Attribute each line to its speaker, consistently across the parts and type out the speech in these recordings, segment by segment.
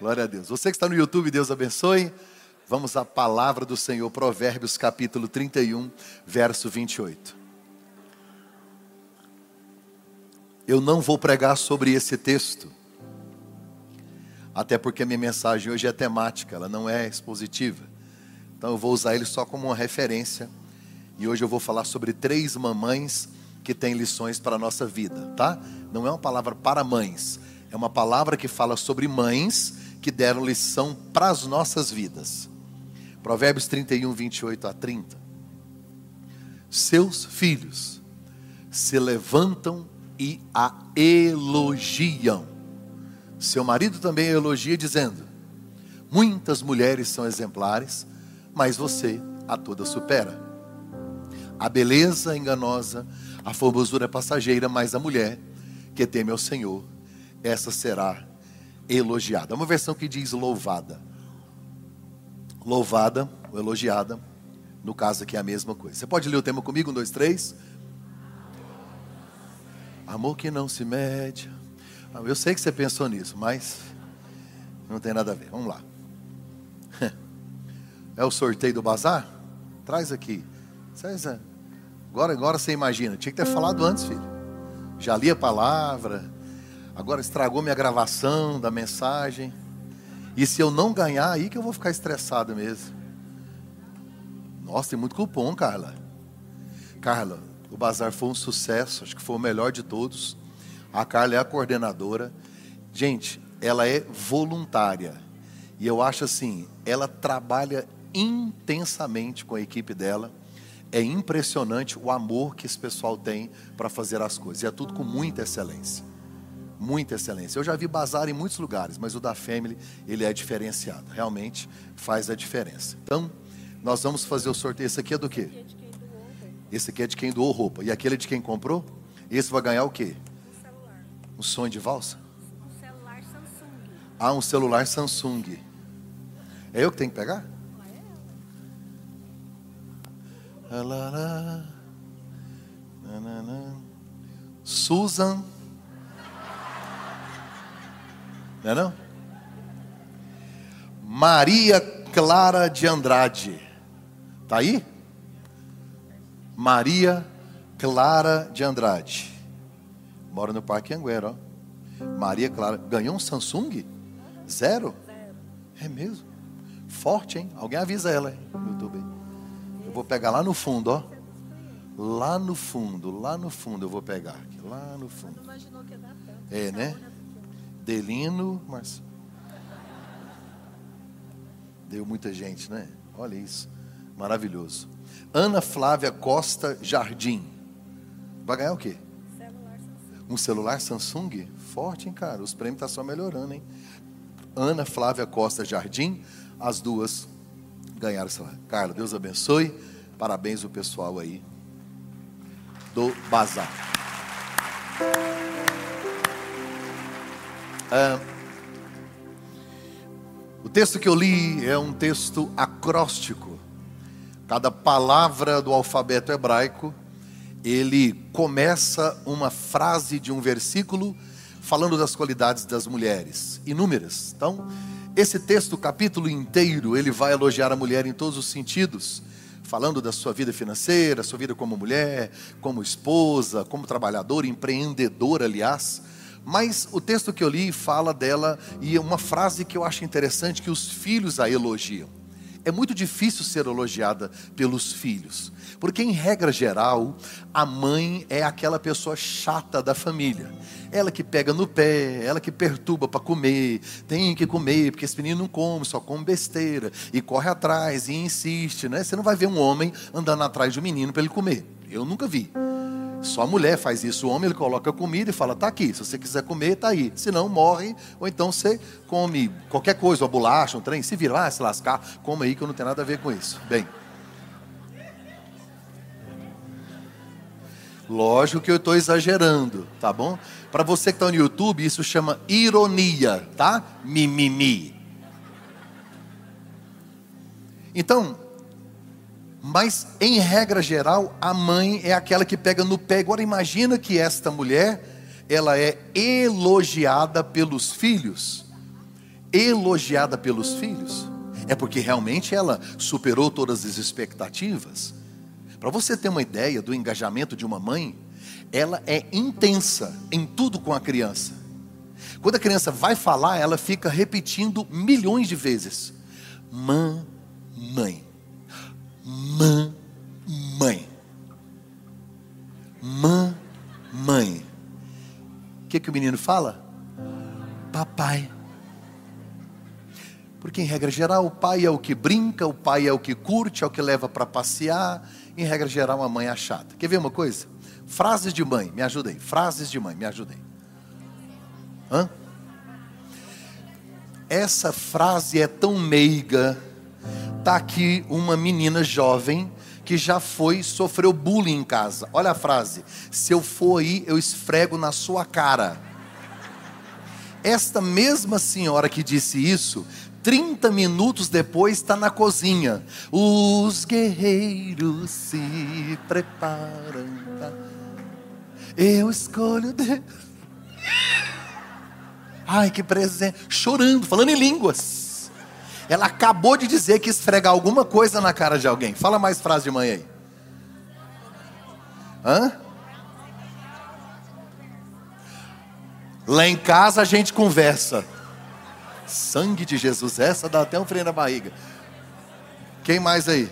Speaker 1: Glória a Deus. Você que está no YouTube, Deus abençoe. Vamos à palavra do Senhor, Provérbios capítulo 31, verso 28. Eu não vou pregar sobre esse texto, até porque a minha mensagem hoje é temática, ela não é expositiva. Então eu vou usar ele só como uma referência. E hoje eu vou falar sobre três mamães que têm lições para a nossa vida, tá? Não é uma palavra para mães, é uma palavra que fala sobre mães que deram lição para as nossas vidas. Provérbios 31, 28 a 30. Seus filhos se levantam e a elogiam. Seu marido também elogia, dizendo: Muitas mulheres são exemplares, mas você a toda supera. A beleza enganosa, a formosura é passageira, mas a mulher que teme ao Senhor, essa será elogiada. É uma versão que diz louvada. Louvada ou elogiada, no caso aqui é a mesma coisa. Você pode ler o tema comigo? Um, dois, três. Amor que não se mede. Ah, eu sei que você pensou nisso, mas não tem nada a ver. Vamos lá. É o sorteio do bazar? Traz aqui. Agora, agora você imagina. Tinha que ter falado antes, filho. Já li a palavra. Agora estragou minha gravação da mensagem. E se eu não ganhar, aí que eu vou ficar estressado mesmo. Nossa, tem muito cupom, Carla. Carla, o bazar foi um sucesso, acho que foi o melhor de todos. A Carla é a coordenadora. Gente, ela é voluntária. E eu acho assim, ela trabalha intensamente com a equipe dela. É impressionante o amor que esse pessoal tem para fazer as coisas. E é tudo com muita excelência. Muita excelência. Eu já vi bazar em muitos lugares, mas o da Family, ele é diferenciado. Realmente faz a diferença. Então, nós vamos fazer o sorteio. Esse aqui é do quê? Esse aqui é de quem doou roupa. E aquele é de quem comprou? Esse vai ganhar o quê? Um celular. Um sonho de valsa?
Speaker 2: Um celular Samsung.
Speaker 1: Ah, um celular Samsung. É eu que tenho que pegar? Susan. Não é não? Maria Clara de Andrade. Tá aí? Maria Clara de Andrade. Mora no Parque Anguera, ó. Maria Clara. Ganhou um Samsung? Zero? É mesmo? Forte, hein? Alguém avisa ela, hein? No YouTube. Eu vou pegar lá no fundo, ó. Lá no fundo, lá no fundo eu vou pegar. Lá no fundo. É, né? Delino, mas. Deu muita gente, né? Olha isso. Maravilhoso. Ana Flávia Costa Jardim. Vai ganhar o quê?
Speaker 2: Celular.
Speaker 1: Um celular Samsung? Forte, hein, cara? Os prêmios estão tá só melhorando, hein? Ana Flávia Costa Jardim, as duas ganharam celular. Carla, Deus abençoe. Parabéns o pessoal aí do Bazar. Ah, o texto que eu li é um texto acróstico. Cada palavra do alfabeto hebraico, ele começa uma frase de um versículo falando das qualidades das mulheres, inúmeras. Então, esse texto, o capítulo inteiro, ele vai elogiar a mulher em todos os sentidos, falando da sua vida financeira, sua vida como mulher, como esposa, como trabalhadora, empreendedora, aliás. Mas o texto que eu li fala dela e é uma frase que eu acho interessante que os filhos a elogiam. É muito difícil ser elogiada pelos filhos, porque em regra geral, a mãe é aquela pessoa chata da família. Ela que pega no pé, ela que perturba para comer, tem que comer, porque esse menino não come, só come besteira, e corre atrás e insiste, né? Você não vai ver um homem andando atrás de um menino para ele comer. Eu nunca vi. Só a mulher faz isso. O homem ele coloca comida e fala: tá aqui. Se você quiser comer, tá aí. Se não, morre. Ou então você come qualquer coisa, uma bolacha, um trem. Se virar, se lascar, come aí que eu não tenho nada a ver com isso. Bem. Lógico que eu estou exagerando, tá bom? Para você que está no YouTube, isso chama ironia, tá? Mimimi. Então, mas, em regra geral, a mãe é aquela que pega no pé. Agora, imagina que esta mulher, ela é elogiada pelos filhos. elogiada pelos filhos, é porque realmente ela superou todas as expectativas. Para você ter uma ideia do engajamento de uma mãe, ela é intensa em tudo com a criança. Quando a criança vai falar, ela fica repetindo milhões de vezes: mamãe, mamãe, mamãe. O que, que o menino fala? Papai. Porque, em regra geral, o pai é o que brinca, o pai é o que curte, é o que leva para passear. Em regra geral, a mãe é chata. Quer ver uma coisa? Frases de mãe, me ajudem. Frases de mãe, me ajudem. Hã? Essa frase é tão meiga. Tá aqui uma menina jovem que já foi sofreu bullying em casa. Olha a frase: se eu for aí, eu esfrego na sua cara. Esta mesma senhora que disse isso 30 minutos depois está na cozinha. Os guerreiros se preparam. Eu escolho Deus. Ai, que presente. Chorando, falando em línguas. Ela acabou de dizer que esfregar alguma coisa na cara de alguém. Fala mais frase de mãe aí. Hã? Lá em casa a gente conversa. Sangue de Jesus, essa dá até um freio na barriga. Quem mais aí?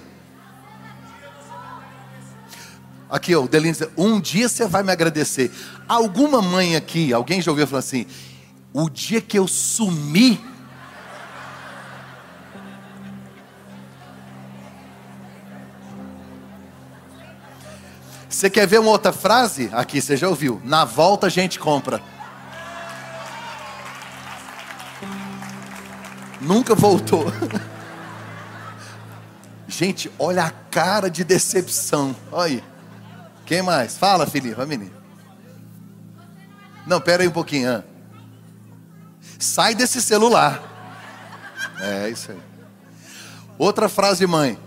Speaker 1: Aqui, o Delino diz, um dia você vai me agradecer. Alguma mãe aqui, alguém já ouviu falar assim, o dia que eu sumi, Você quer ver uma outra frase? Aqui, você já ouviu. Na volta a gente compra. Nunca voltou. Gente, olha a cara de decepção. Olha aí. Quem mais? Fala, Felipe, vai. Não, pera aí um pouquinho. Hein? Sai desse celular. É isso aí. Outra frase mãe.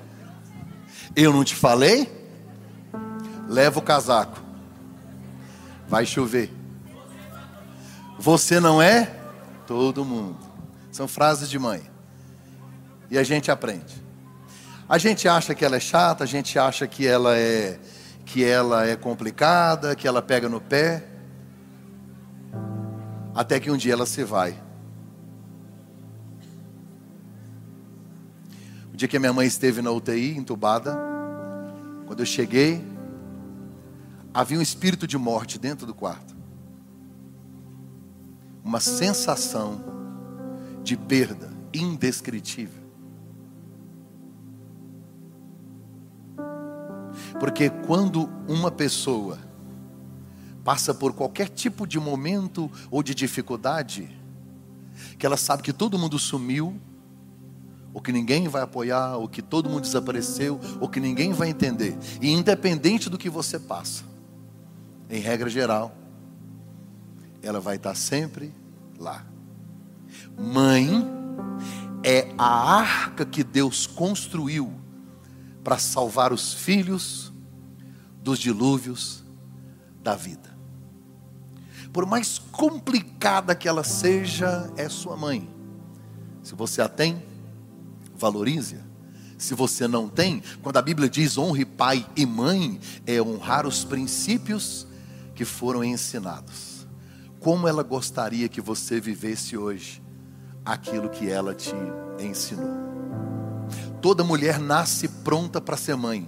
Speaker 1: Eu não te falei? Leva o casaco. Vai chover. Você não é? Todo mundo. São frases de mãe. E a gente aprende. A gente acha que ela é chata, a gente acha que ela é que ela é complicada, que ela pega no pé. Até que um dia ela se vai. O dia que a minha mãe esteve na UTI, entubada, quando eu cheguei, havia um espírito de morte dentro do quarto. Uma sensação de perda indescritível. Porque quando uma pessoa passa por qualquer tipo de momento ou de dificuldade, que ela sabe que todo mundo sumiu, ou que ninguém vai apoiar, ou que todo mundo desapareceu, ou que ninguém vai entender, e independente do que você passa, em regra geral, ela vai estar sempre lá. Mãe é a arca que Deus construiu para salvar os filhos dos dilúvios da vida. Por mais complicada que ela seja, é sua mãe. Se você a tem, valorize-a. Se você não tem, quando a Bíblia diz honre pai e mãe, é honrar os princípios que foram ensinados. Como ela gostaria que você vivesse hoje aquilo que ela te ensinou. Toda mulher nasce pronta para ser mãe.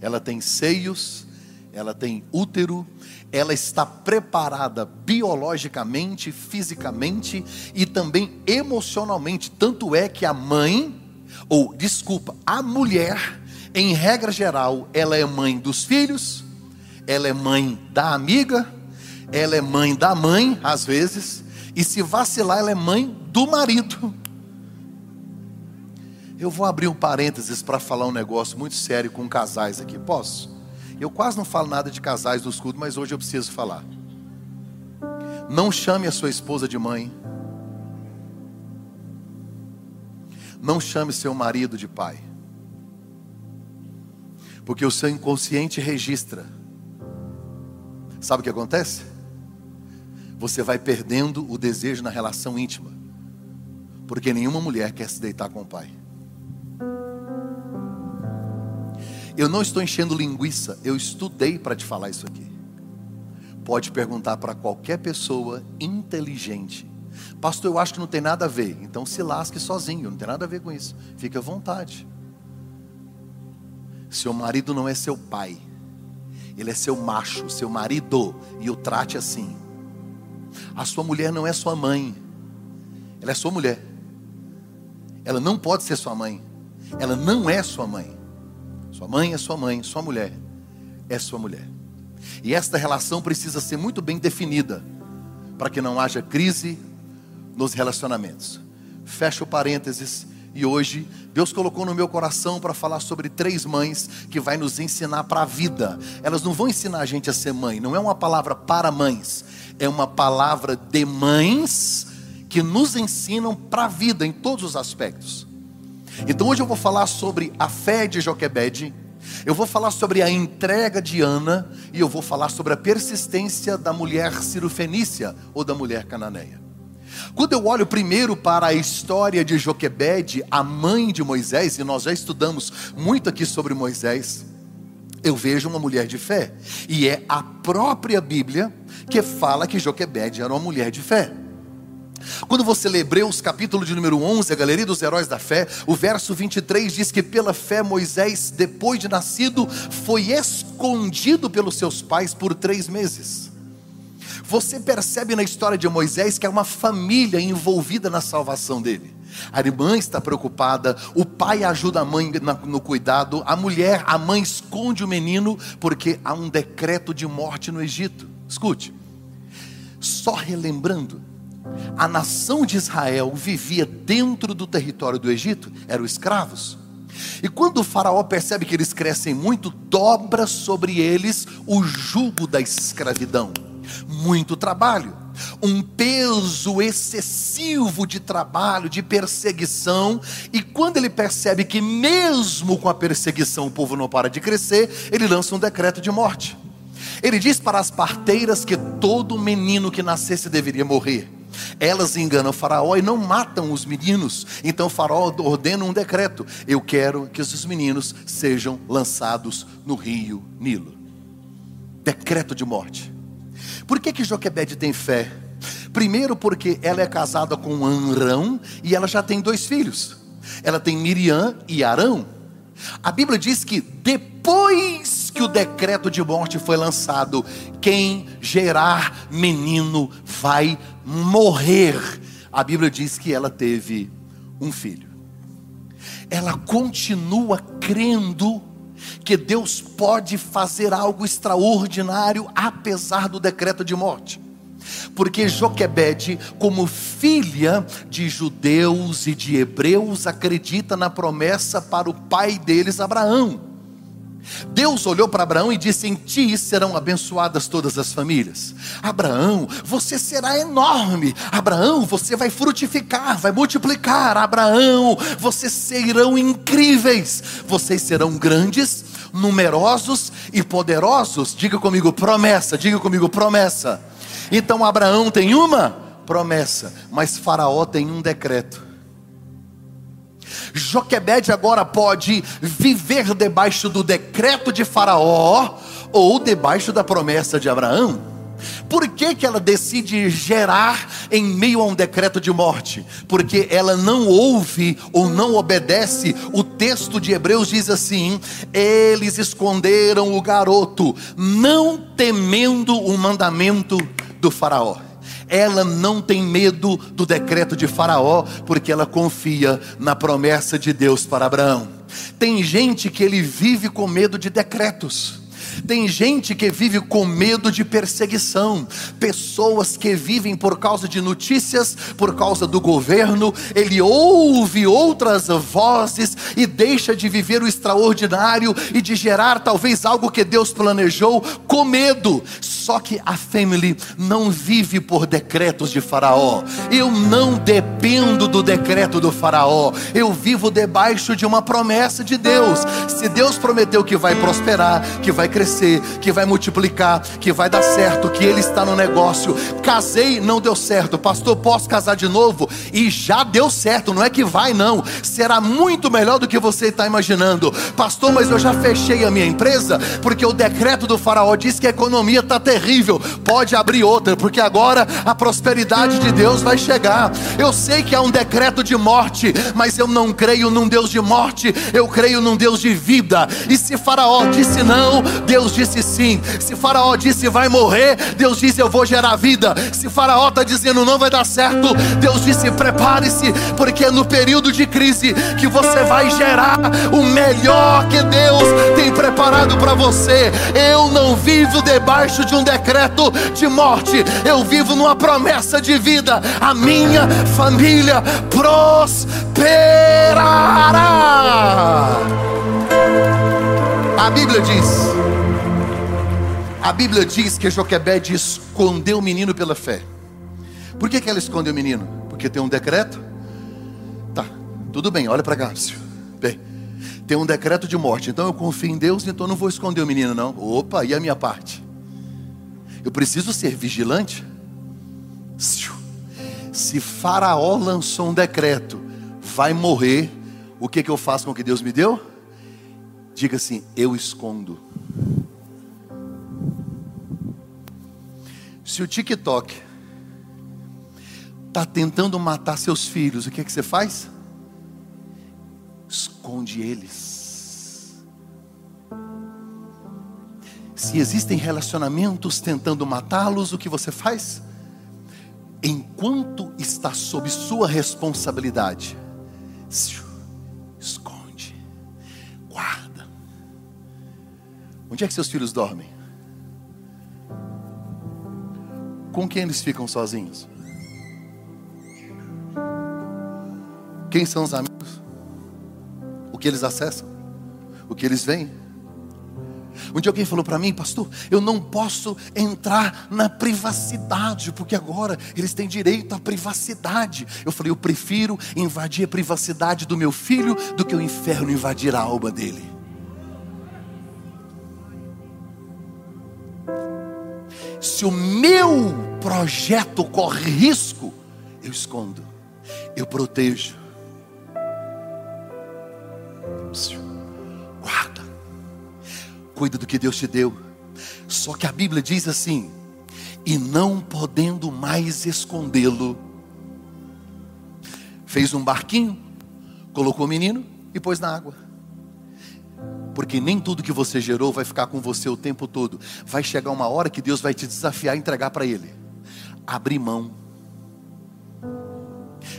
Speaker 1: Ela tem seios, ela tem útero, ela está preparada biologicamente, fisicamente e também emocionalmente. Tanto é que a mãe, ou desculpa, a mulher, em regra geral, ela é mãe dos filhos, ela é mãe da amiga, ela é mãe da mãe, às vezes, e se vacilar, ela é mãe do marido. Eu vou abrir um parênteses para falar um negócio muito sério com casais aqui. Posso? Eu quase não falo nada de casais do escudo, mas hoje eu preciso falar. Não chame a sua esposa de mãe. Não chame seu marido de pai. Porque o seu inconsciente registra. Sabe o que acontece? você vai perdendo o desejo na relação íntima. Porque nenhuma mulher quer se deitar com o pai. Eu não estou enchendo linguiça, eu estudei para te falar isso aqui. Pode perguntar para qualquer pessoa inteligente. Pastor, eu acho que não tem nada a ver. Então se lasque sozinho, não tem nada a ver com isso. Fique à vontade. Seu marido não é seu pai, ele é seu macho, seu marido, e o trate assim. A sua mulher não é sua mãe, ela é sua mulher. Ela não pode ser sua mãe, ela não é sua mãe. Sua mãe é sua mãe, sua mulher é sua mulher. E esta relação precisa ser muito bem definida, para que não haja crise nos relacionamentos. Fecha o parênteses e hoje Deus colocou no meu coração para falar sobre três mães que vai nos ensinar para a vida. Elas não vão ensinar a gente a ser mãe, não é uma palavra para mães, é uma palavra de mães que nos ensinam para a vida em todos os aspectos. Então hoje eu vou falar sobre a fé de Joquebede, eu vou falar sobre a entrega de Ana e eu vou falar sobre a persistência da mulher cirofenícia ou da mulher cananeia. Quando eu olho primeiro para a história de Joquebede, a mãe de Moisés, e nós já estudamos muito aqui sobre Moisés, eu vejo uma mulher de fé. E é a própria Bíblia que fala que Joquebede era uma mulher de fé. Quando você lê Hebreus capítulo de número 11, a galeria dos heróis da fé, o verso 23 diz que pela fé Moisés, depois de nascido, foi escondido pelos seus pais por três meses. Você percebe na história de Moisés que é uma família envolvida na salvação dele. A irmã está preocupada, o pai ajuda a mãe no cuidado, a mulher, a mãe esconde o menino, porque há um decreto de morte no Egito. Escute, só relembrando, a nação de Israel vivia dentro do território do Egito, eram escravos. E quando o faraó percebe que eles crescem muito, dobra sobre eles o jugo da escravidão. Muito trabalho, um peso excessivo de trabalho, de perseguição, e quando ele percebe que mesmo com a perseguição o povo não para de crescer, ele lança um decreto de morte. Ele diz para as parteiras que todo menino que nascesse deveria morrer. Elas enganam o faraó e não matam os meninos. Então o faraó ordena um decreto: eu quero que esses meninos sejam lançados no rio Nilo. Decreto de morte. Por que que Joquebede tem fé? Primeiro porque ela é casada com Anrão e ela já tem dois filhos. Ela tem Miriam e Arão. A Bíblia diz que depois que o decreto de morte foi lançado, quem gerar menino vai morrer. A Bíblia diz que ela teve um filho. Ela continua crendo que Deus pode fazer algo extraordinário apesar do decreto de morte. Porque Joquebede, como filha de judeus e de hebreus, acredita na promessa para o pai deles, Abraão. Deus olhou para Abraão e disse: Em ti serão abençoadas todas as famílias. Abraão, você será enorme. Abraão, você vai frutificar, vai multiplicar. Abraão, vocês serão incríveis. Vocês serão grandes, numerosos e poderosos. Diga comigo, promessa. Diga comigo, promessa. Então Abraão tem uma promessa, mas Faraó tem um decreto. Joquebede agora pode viver debaixo do decreto de Faraó ou debaixo da promessa de Abraão. Por que, que ela decide gerar em meio a um decreto de morte? Porque ela não ouve ou não obedece. O texto de Hebreus diz assim: eles esconderam o garoto, não temendo o mandamento do Faraó ela não tem medo do decreto de Faraó, porque ela confia na promessa de Deus para Abraão. Tem gente que ele vive com medo de decretos. Tem gente que vive com medo de perseguição, pessoas que vivem por causa de notícias, por causa do governo, ele ouve outras vozes e deixa de viver o extraordinário e de gerar talvez algo que Deus planejou com medo. Só que a family não vive por decretos de Faraó. Eu não dependo do decreto do Faraó. Eu vivo debaixo de uma promessa de Deus. Se Deus prometeu que vai prosperar, que vai crescer, que vai multiplicar, que vai dar certo, que ele está no negócio. Casei, não deu certo. Pastor, posso casar de novo? E já deu certo, não é que vai não. Será muito melhor do que você está imaginando. Pastor, mas eu já fechei a minha empresa porque o decreto do faraó diz que a economia está terrível. Pode abrir outra, porque agora a prosperidade de Deus vai chegar. Eu sei que há um decreto de morte, mas eu não creio num Deus de morte, eu creio num Deus de vida. E se Faraó disse não, Deus disse sim. Se Faraó disse vai morrer, Deus disse eu vou gerar vida. Se Faraó está dizendo não vai dar certo, Deus disse prepare-se, porque é no período de crise que você vai gerar o melhor que Deus tem preparado para você. Eu não vivo debaixo de um decreto de morte, eu vivo numa promessa de vida. A minha família prosperará. A Bíblia diz, a Bíblia diz que Joquebede escondeu o menino pela fé. Por que, que ela escondeu o menino? Porque tem um decreto? Tá, tudo bem, olha para cá. Bem, tem um decreto de morte, então eu confio em Deus, então não vou esconder o menino, não. Opa, e a minha parte? Eu preciso ser vigilante. Se Faraó lançou um decreto, vai morrer, o que, que eu faço com o que Deus me deu? Diga assim: eu escondo. Se o TikTok está tentando matar seus filhos, o que, que você faz? Esconde eles. Se existem relacionamentos tentando matá-los, o que você faz? Enquanto está sob sua responsabilidade, esconde, guarda. Onde é que seus filhos dormem? Com quem eles ficam sozinhos? Quem são os amigos? O que eles acessam? O que eles veem? Um dia alguém falou para mim, pastor, eu não posso entrar na privacidade, porque agora eles têm direito à privacidade. Eu falei, eu prefiro invadir a privacidade do meu filho do que o inferno invadir a alma dele. Se o meu projeto corre risco, eu escondo, eu protejo. Guarda. Cuida do que Deus te deu. Só que a Bíblia diz assim: e não podendo mais escondê-lo, fez um barquinho, colocou o menino e pôs na água. Porque nem tudo que você gerou vai ficar com você o tempo todo. Vai chegar uma hora que Deus vai te desafiar a entregar para Ele. Abrir mão.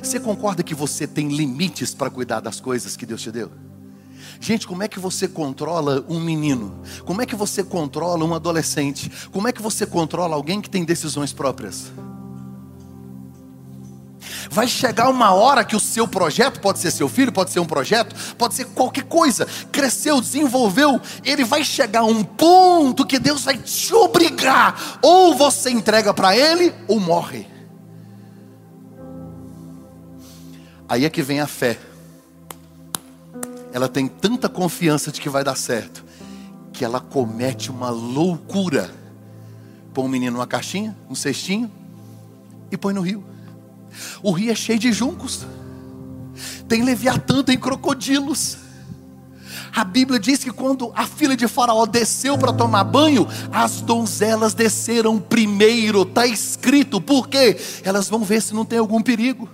Speaker 1: Você concorda que você tem limites para cuidar das coisas que Deus te deu? Gente, como é que você controla um menino? Como é que você controla um adolescente? Como é que você controla alguém que tem decisões próprias? Vai chegar uma hora que o seu projeto, pode ser seu filho, pode ser um projeto, pode ser qualquer coisa, cresceu, desenvolveu, ele vai chegar a um ponto que Deus vai te obrigar, ou você entrega para ele, ou morre. Aí é que vem a fé ela tem tanta confiança de que vai dar certo, que ela comete uma loucura. Põe um menino numa caixinha, um cestinho, e põe no rio. O rio é cheio de juncos, tem leviatã, tem crocodilos. A Bíblia diz que quando a filha de Faraó desceu para tomar banho, as donzelas desceram primeiro, está escrito, porque elas vão ver se não tem algum perigo.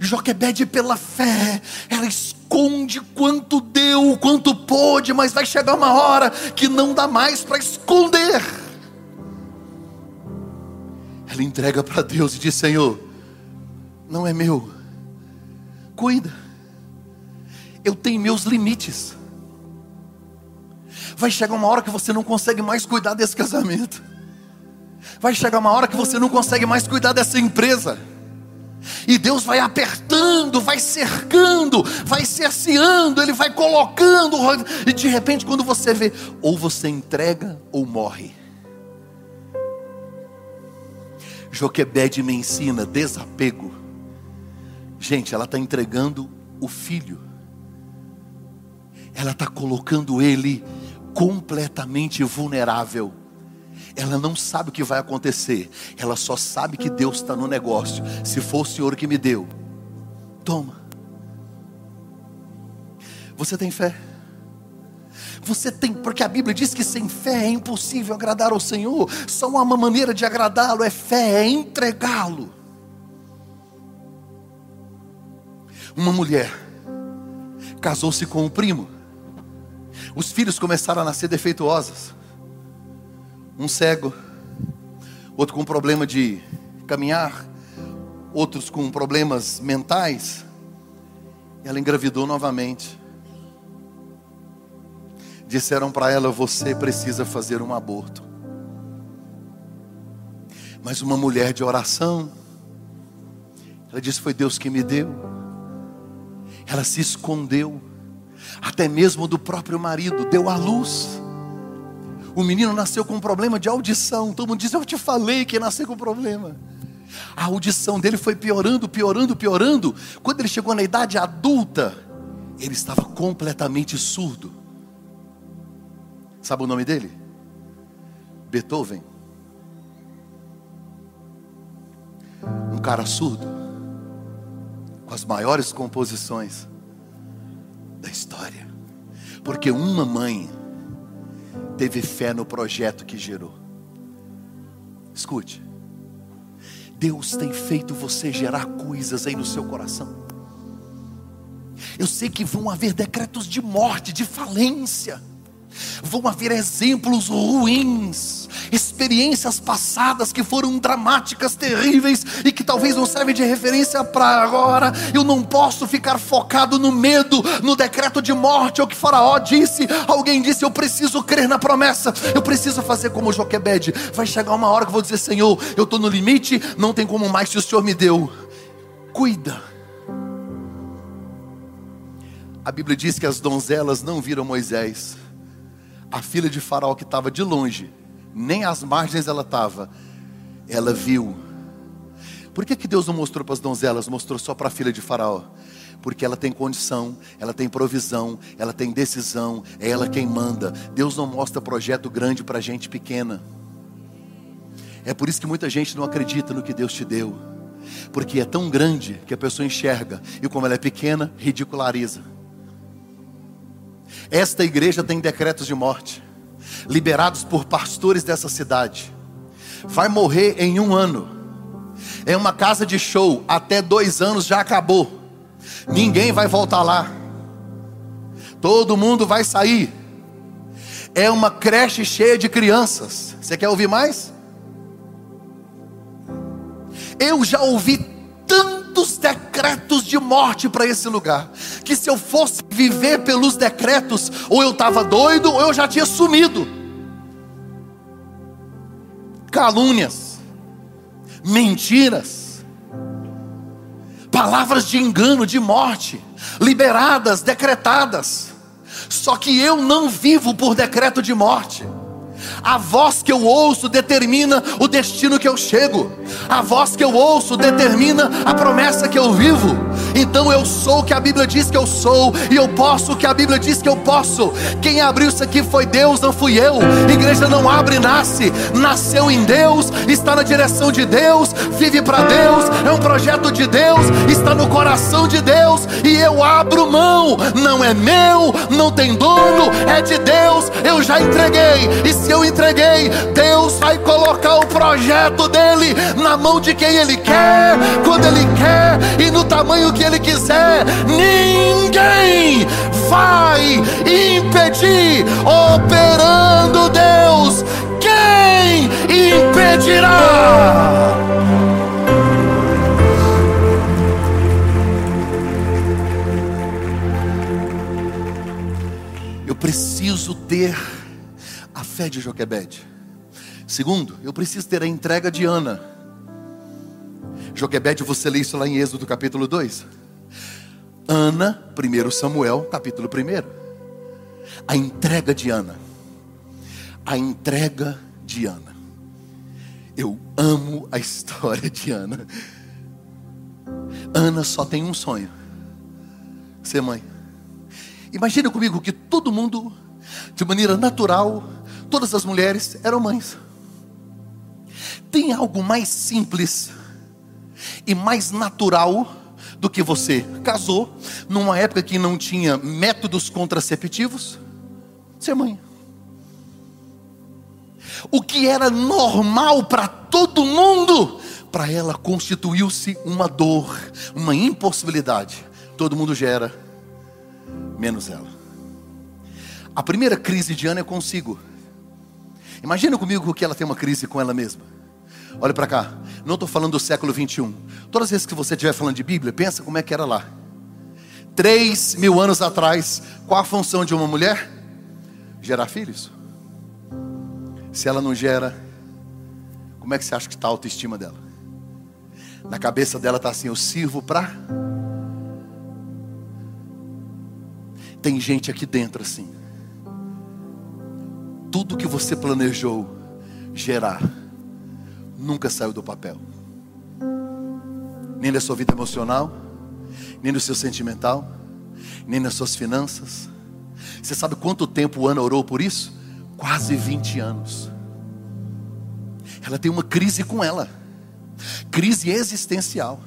Speaker 1: Joquebede pela fé, ela esconde quanto deu, quanto pôde, mas vai chegar uma hora que não dá mais para esconder. Entrega para Deus e diz: Senhor, não é meu, cuida, eu tenho meus limites. Vai chegar uma hora que você não consegue mais cuidar desse casamento. Vai chegar uma hora que você não consegue mais cuidar dessa empresa. E Deus vai apertando, vai cercando, vai cerceando, Ele vai colocando, e de repente, quando você vê, ou você entrega ou morre. Joquebede me ensina desapego. Gente, ela está entregando o filho. ela está colocando ele completamente vulnerável. Ela não sabe o que vai acontecer, ela só sabe que Deus está no negócio. Se for o Senhor que me deu, toma. Você tem fé? Você tem, porque a Bíblia diz que sem fé é impossível agradar ao Senhor. Só uma maneira de agradá-lo é fé, é entregá-lo. Uma mulher casou-se com um primo. Os filhos começaram a nascer defeituosos. Um cego, outro com problema de caminhar, outros com problemas mentais. Ela engravidou novamente. Disseram para ela: Você precisa fazer um aborto. Mas uma mulher de oração, ela disse: Foi Deus que me deu. Ela se escondeu até mesmo do próprio marido, deu à luz. O menino nasceu com um problema de audição. Todo mundo diz: Eu te falei que nasceu com problema. A audição dele foi piorando, piorando, piorando. Quando ele chegou na idade adulta, ele estava completamente surdo. Sabe o nome dele? Beethoven. Um cara surdo, com as maiores composições da história. Porque uma mãe teve fé no projeto que gerou. Escute. Deus tem feito você gerar coisas aí no seu coração. Eu sei que vão haver decretos de morte, de falência vão haver exemplos ruins, experiências passadas que foram dramáticas, terríveis e que talvez não servem de referência para agora. Eu não posso ficar focado no medo, no decreto de morte, é o que Faraó disse. Alguém disse: Eu preciso crer na promessa, eu preciso fazer como Joquebede. Vai chegar uma hora que eu vou dizer: Senhor, eu estou no limite, não tem como mais se o Senhor me deu. Cuida. A Bíblia diz que as donzelas não viram Moisés a filha de Faraó que estava de longe, nem às margens ela estava, ela viu. Por que, que Deus não mostrou para as donzelas, mostrou só para a filha de Faraó? Porque ela tem condição, ela tem provisão, ela tem decisão, é ela quem manda. Deus não mostra projeto grande para gente pequena. É por isso que muita gente não acredita no que Deus te deu. Porque é tão grande que a pessoa enxerga, e como ela é pequena, ridiculariza. Esta igreja tem decretos de morte, liberados por pastores dessa cidade. Vai morrer em um ano. É uma casa de show, até dois anos já acabou. Ninguém vai voltar lá. Todo mundo vai sair. É uma creche cheia de crianças. Você quer ouvir mais? Eu já ouvi tantos decretos de morte para esse lugar, que se eu fosse viver pelos decretos, ou eu estava doido, ou eu já tinha sumido. Calúnias, mentiras, palavras de engano, de morte, liberadas, decretadas. Só que eu não vivo por decreto de morte. A voz que eu ouço determina o destino que eu chego. A voz que eu ouço determina a promessa que eu vivo. Então eu sou o que a Bíblia diz que eu sou e eu posso o que a Bíblia diz que eu posso. Quem abriu isso aqui foi Deus, não fui eu. Igreja não abre e nasce. Nasceu em Deus, está na direção de Deus, vive para Deus, é um projeto de Deus, está no coração de Deus e eu abro mão. Não é meu, não tem dono, é de Deus. Eu já entreguei. E se eu entreguei, Deus vai colocar o projeto dele na mão de quem ele quer, quando ele quer e no tamanho que ele quiser. Ninguém vai impedir operando Deus. Quem impedirá? Eu preciso ter fé de Joquebede. Segundo, eu preciso ter a entrega de Ana. Joquebede, você lê isso lá em Êxodo capítulo 2. Ana, 1 Samuel, capítulo 1. A entrega de Ana. A entrega de Ana. Eu amo a história de Ana. Ana só tem um sonho: ser mãe. Imagina comigo que todo mundo, de maneira natural, todas as mulheres eram mães. Tem algo mais simples e mais natural do que você casou numa época que não tinha métodos contraceptivos? Ser mãe. O que era normal para todo mundo, para ela constituiu-se uma dor, uma impossibilidade. Todo mundo gera, menos ela. A primeira crise de Ana é consigo. Imagina comigo que ela tem uma crise com ela mesma. Olha para cá, não estou falando do século 21. Todas as vezes que você estiver falando de Bíblia, pensa como é que era lá. Três mil anos atrás, qual a função de uma mulher? Gerar filhos. Se ela não gera, como é que você acha que está a autoestima dela? Na cabeça dela está assim: eu sirvo para. Tem gente aqui dentro assim. Tudo que você planejou gerar nunca saiu do papel. Nem da sua vida emocional, nem do seu sentimental, nem nas suas finanças. Você sabe quanto tempo Ana orou por isso? Quase 20 anos. Ela tem uma crise com ela, crise existencial.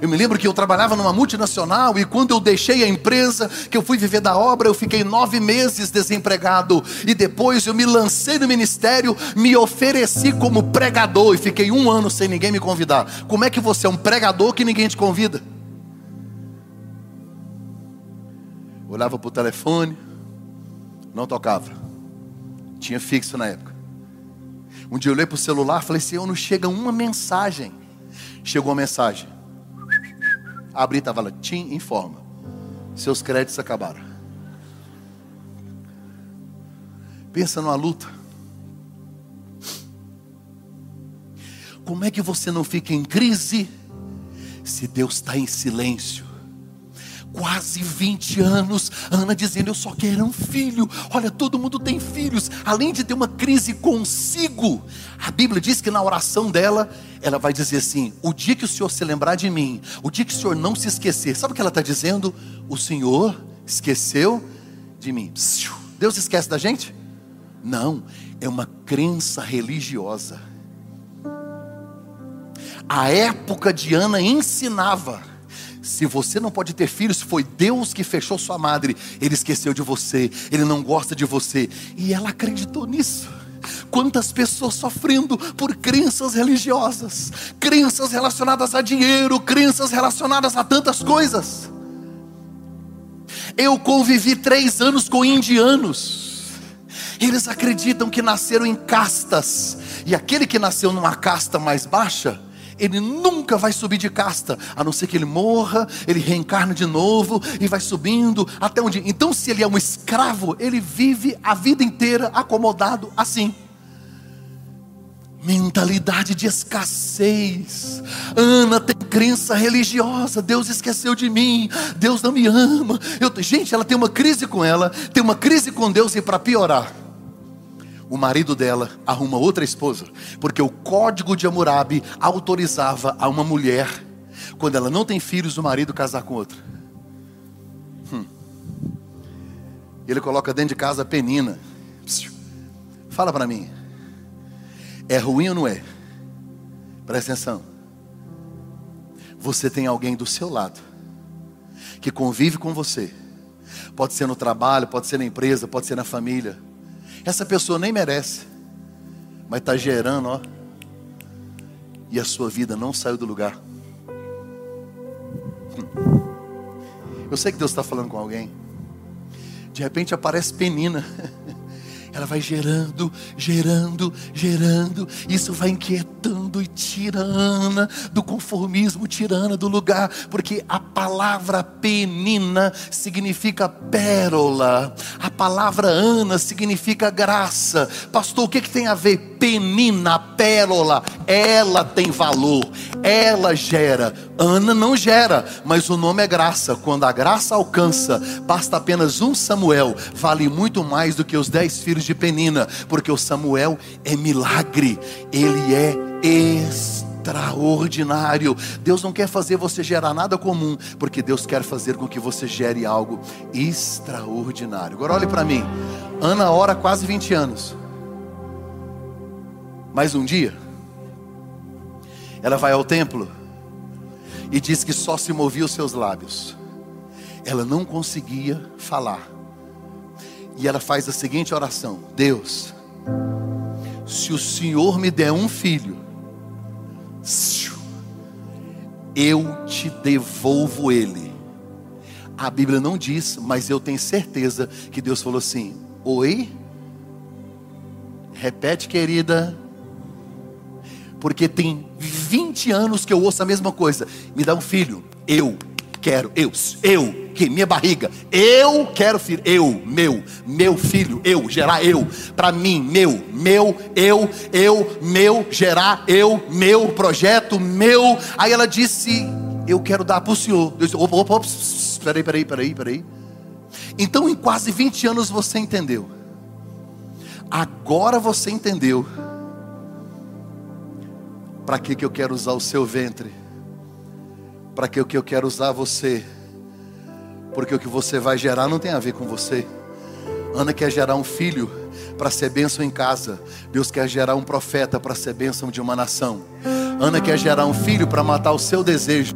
Speaker 1: Eu me lembro que eu trabalhava numa multinacional e quando eu deixei a empresa, que eu fui viver da obra, eu fiquei nove meses desempregado. E depois eu me lancei no ministério, me ofereci como pregador e fiquei um ano sem ninguém me convidar. Como é que você é um pregador que ninguém te convida? Olhava para o telefone, não tocava. Tinha fixo na época. Um dia eu olhei para o celular, falei: Senhor, não chega uma mensagem. Chegou a mensagem. Abri, estava lá, te informa. Seus créditos acabaram. Pensa numa luta. Como é que você não fica em crise se Deus está em silêncio? Quase 20 anos, Ana dizendo: Eu só quero um filho. Olha, todo mundo tem filhos. Além de ter uma crise consigo, a Bíblia diz que na oração dela, ela vai dizer assim: O dia que o Senhor se lembrar de mim, o dia que o Senhor não se esquecer, sabe o que ela está dizendo? O Senhor esqueceu de mim. Deus esquece da gente? Não, é uma crença religiosa. A época de Ana ensinava se você não pode ter filhos, foi Deus que fechou sua madre. Ele esqueceu de você, ele não gosta de você. E ela acreditou nisso. Quantas pessoas sofrendo por crenças religiosas, crenças relacionadas a dinheiro, crenças relacionadas a tantas coisas. Eu convivi três anos com indianos. Eles acreditam que nasceram em castas, e aquele que nasceu numa casta mais baixa, ele nunca vai subir de casta, a não ser que ele morra, ele reencarna de novo e vai subindo até onde. Então, se ele é um escravo, ele vive a vida inteira acomodado assim. Mentalidade de escassez. Ana tem crença religiosa. Deus esqueceu de mim. Deus não me ama. Eu, gente, ela tem uma crise com ela, tem uma crise com Deus e para piorar, o marido dela arruma outra esposa, porque o código de Hammurabi autorizava a uma mulher, quando ela não tem filhos, o marido casar com outra. Hum. Ele coloca dentro de casa a penina. Fala para mim, é ruim ou não é? Presta atenção. Você tem alguém do seu lado que convive com você. Pode ser no trabalho, pode ser na empresa, pode ser na família essa pessoa nem merece, mas está gerando, ó. E a sua vida não saiu do lugar. Eu sei que Deus está falando com alguém. De repente aparece Penina. ela vai gerando, gerando, gerando. Isso vai inquietando e tira Ana do conformismo, tira Ana do lugar, porque a palavra penina significa pérola, a palavra Ana significa graça. Pastor, o que, que tem a ver penina, pérola? Ela tem valor, ela gera. Ana não gera, mas o nome é graça. Quando a graça alcança, basta apenas um Samuel, vale muito mais do que os dez filhos de Penina, porque o Samuel é milagre, ele é extraordinário. Deus não quer fazer você gerar nada comum, porque Deus quer fazer com que você gere algo extraordinário. Agora olhe para mim. Ana ora quase 20 anos. Mais um dia, ela vai ao templo e diz que só se movia os seus lábios. Ela não conseguia falar. E ela faz a seguinte oração: Deus, se o Senhor me der um filho, eu te devolvo ele. A Bíblia não diz, mas eu tenho certeza que Deus falou assim: Oi? Repete, querida. Porque tem 20 anos que eu ouço a mesma coisa. Me dá um filho. Eu quero. Eu. Eu. Que minha barriga. Eu quero filho. Eu. Meu. Meu filho. Eu. Gerar eu. Para mim. Meu. Meu. Eu. Eu. Meu. Gerar eu. Meu. Projeto. Meu. Aí ela disse: Eu quero dar para o senhor. Eu disse, opa, opa, opa. Peraí, peraí, peraí, peraí. Então, em quase 20 anos você entendeu. Agora você entendeu para que, que eu quero usar o seu ventre? Para que, que eu quero usar você? Porque o que você vai gerar não tem a ver com você. Ana quer gerar um filho para ser bênção em casa. Deus quer gerar um profeta para ser bênção de uma nação. Ana quer gerar um filho para matar o seu desejo.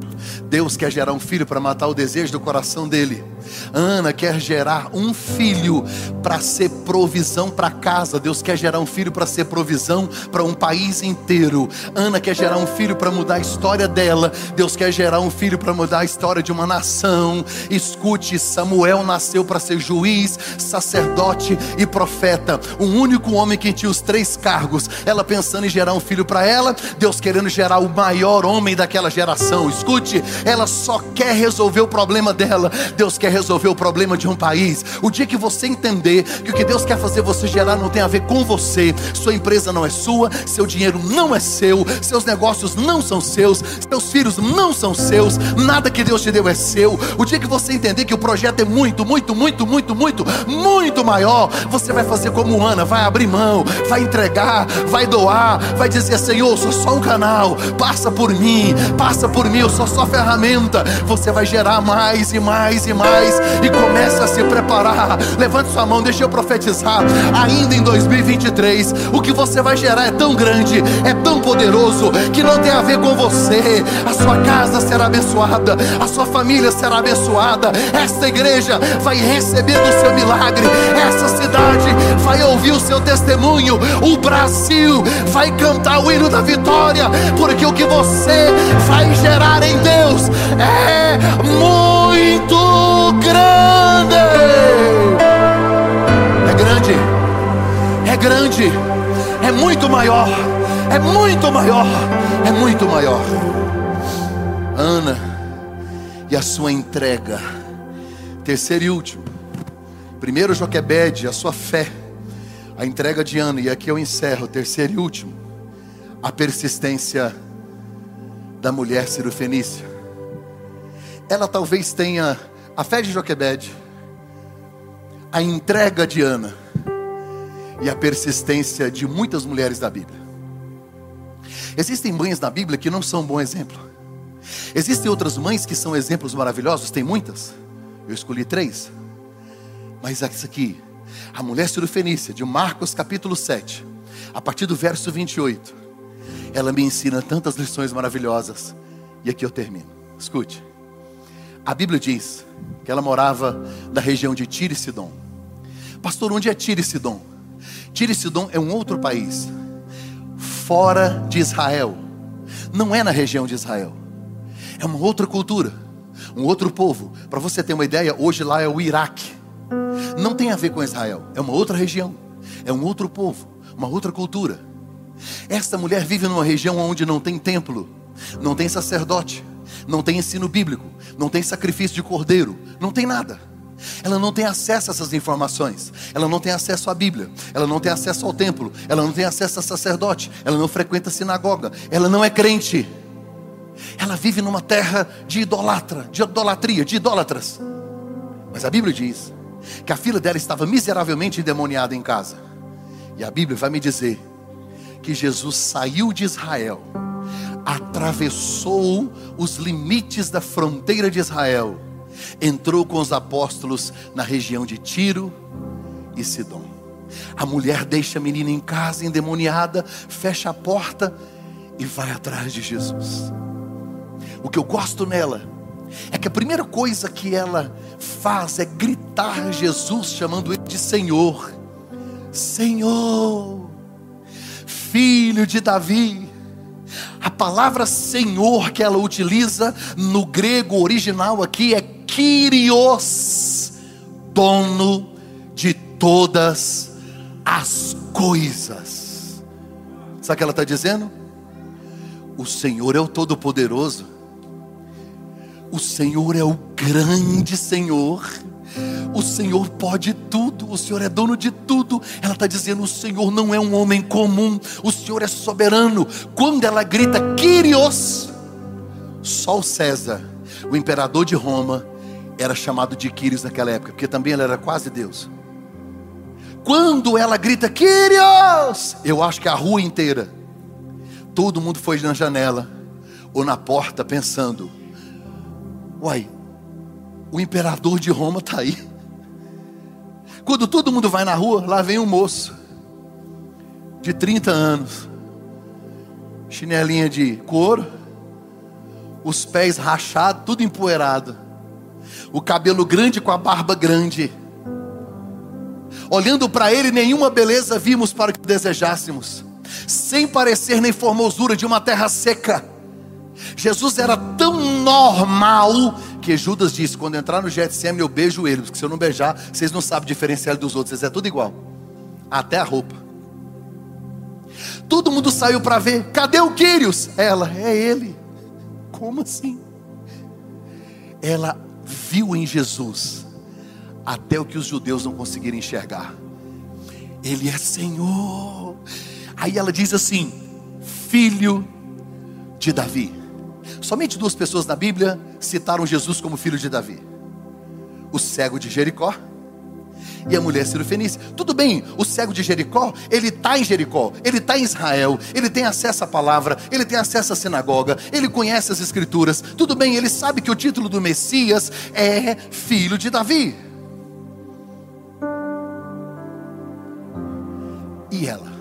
Speaker 1: Deus quer gerar um filho para matar o desejo do coração dele. Ana quer gerar um filho para ser provisão para casa. Deus quer gerar um filho para ser provisão para um país inteiro. Ana quer gerar um filho para mudar a história dela. Deus quer gerar um filho para mudar a história de uma nação. Escute, Samuel nasceu para ser juiz, sacerdote e profeta. Um único homem que tinha os três cargos. Ela pensando em gerar um filho para ela, Deus querendo gerar o maior homem daquela geração. Escute, ela só quer resolver o problema dela. Deus quer resolver o problema de um país. O dia que você entender que o que Deus quer fazer você gerar não tem a ver com você, sua empresa não é sua, seu dinheiro não é seu, seus negócios não são seus, seus filhos não são seus, nada que Deus te deu é seu. O dia que você entender que o projeto é muito, muito, muito, muito, muito, muito maior, você vai fazer como Ana, vai abrir mão, vai entregar, vai doar, vai dizer: Senhor, sou só um canal, passa por mim, passa por mim, eu sou só ferramenta. Você vai gerar mais e mais e mais e comece a se preparar. Levante sua mão, deixa eu profetizar. Ainda em 2023, o que você vai gerar é tão grande, é tão poderoso, que não tem a ver com você. A sua casa será abençoada, a sua família será abençoada. Esta igreja vai receber do seu milagre, essa cidade vai ouvir o seu testemunho. O Brasil vai cantar o hino da vitória, porque o que você vai gerar em Deus é muito grande. É grande, é grande, é muito maior, é muito maior, é muito maior. Ana e a sua entrega. Terceiro e último. Primeiro Joquebede, a sua fé. A entrega de Ana, e aqui eu encerro, terceiro e último. A persistência da mulher cirofenícia. Ela talvez tenha a fé de Joquebede, a entrega de Ana e a persistência de muitas mulheres da Bíblia. Existem mães na Bíblia que não são um bom exemplo. Existem outras mães que são exemplos maravilhosos, tem muitas. Eu escolhi três. Mas essa aqui, a mulher surufenícia, de Marcos capítulo 7, a partir do verso 28, ela me ensina tantas lições maravilhosas. E aqui eu termino. Escute. A Bíblia diz que ela morava na região de Tiro e Sidom. Pastor, onde é Tiro e Sidom? Tiro e Sidom é um outro país, fora de Israel. Não é na região de Israel. É uma outra cultura, um outro povo. Para você ter uma ideia, hoje lá é o Iraque. Não tem a ver com Israel, é uma outra região, é um outro povo, uma outra cultura. Esta mulher vive numa região onde não tem templo, não tem sacerdote, não tem ensino bíblico, não tem sacrifício de cordeiro, não tem nada. Ela não tem acesso a essas informações, ela não tem acesso à Bíblia, ela não tem acesso ao templo, ela não tem acesso a sacerdote, ela não frequenta sinagoga, ela não é crente. Ela vive numa terra de idolatra, de idolatria, de idólatras. Mas a Bíblia diz que a filha dela estava miseravelmente endemoniada em casa. E a Bíblia vai me dizer que Jesus saiu de Israel atravessou os limites da fronteira de Israel, entrou com os apóstolos na região de Tiro e Sidom. A mulher deixa a menina em casa, endemoniada, fecha a porta e vai atrás de Jesus. O que eu gosto nela é que a primeira coisa que ela faz é gritar Jesus, chamando ele de Senhor. Senhor, filho de Davi. A palavra Senhor que ela utiliza no grego original aqui é Kyrios, dono de todas as coisas. Sabe o que ela está dizendo? O Senhor é o Todo-Poderoso. O Senhor é o grande Senhor. O Senhor pode tudo, o Senhor é dono de tudo. Ela está dizendo: o Senhor não é um homem comum, o Senhor é soberano. Quando ela grita, Kyrios, só o César, o imperador de Roma, era chamado de Kyrios naquela época, porque também ele era quase Deus. Quando ela grita, Kyrios, eu acho que a rua inteira, todo mundo foi na janela ou na porta pensando: uai, o imperador de Roma está aí. Quando todo mundo vai na rua, lá vem um moço de 30 anos, chinelinha de couro, os pés rachados, tudo empoeirado, o cabelo grande com a barba grande. Olhando para ele, nenhuma beleza vimos para que desejássemos, sem parecer nem formosura de uma terra seca. Jesus era tão normal que Judas disse: quando entrar no Getsemane eu beijo ele, porque se eu não beijar, vocês não sabem diferenciar dos outros, vocês é tudo igual, até a roupa. Todo mundo saiu para ver, cadê o Quírios? Ela, é ele. Como assim? Ela viu em Jesus até o que os judeus não conseguiram enxergar. Ele é Senhor. Aí ela diz assim: Filho de Davi. Somente duas pessoas na Bíblia citaram Jesus como filho de Davi: o cego de Jericó e a mulher cirofenícia. Tudo bem, o cego de Jericó, ele está em Jericó, ele está em Israel, ele tem acesso à palavra, ele tem acesso à sinagoga, ele conhece as escrituras. Tudo bem, ele sabe que o título do Messias é filho de Davi. E ela?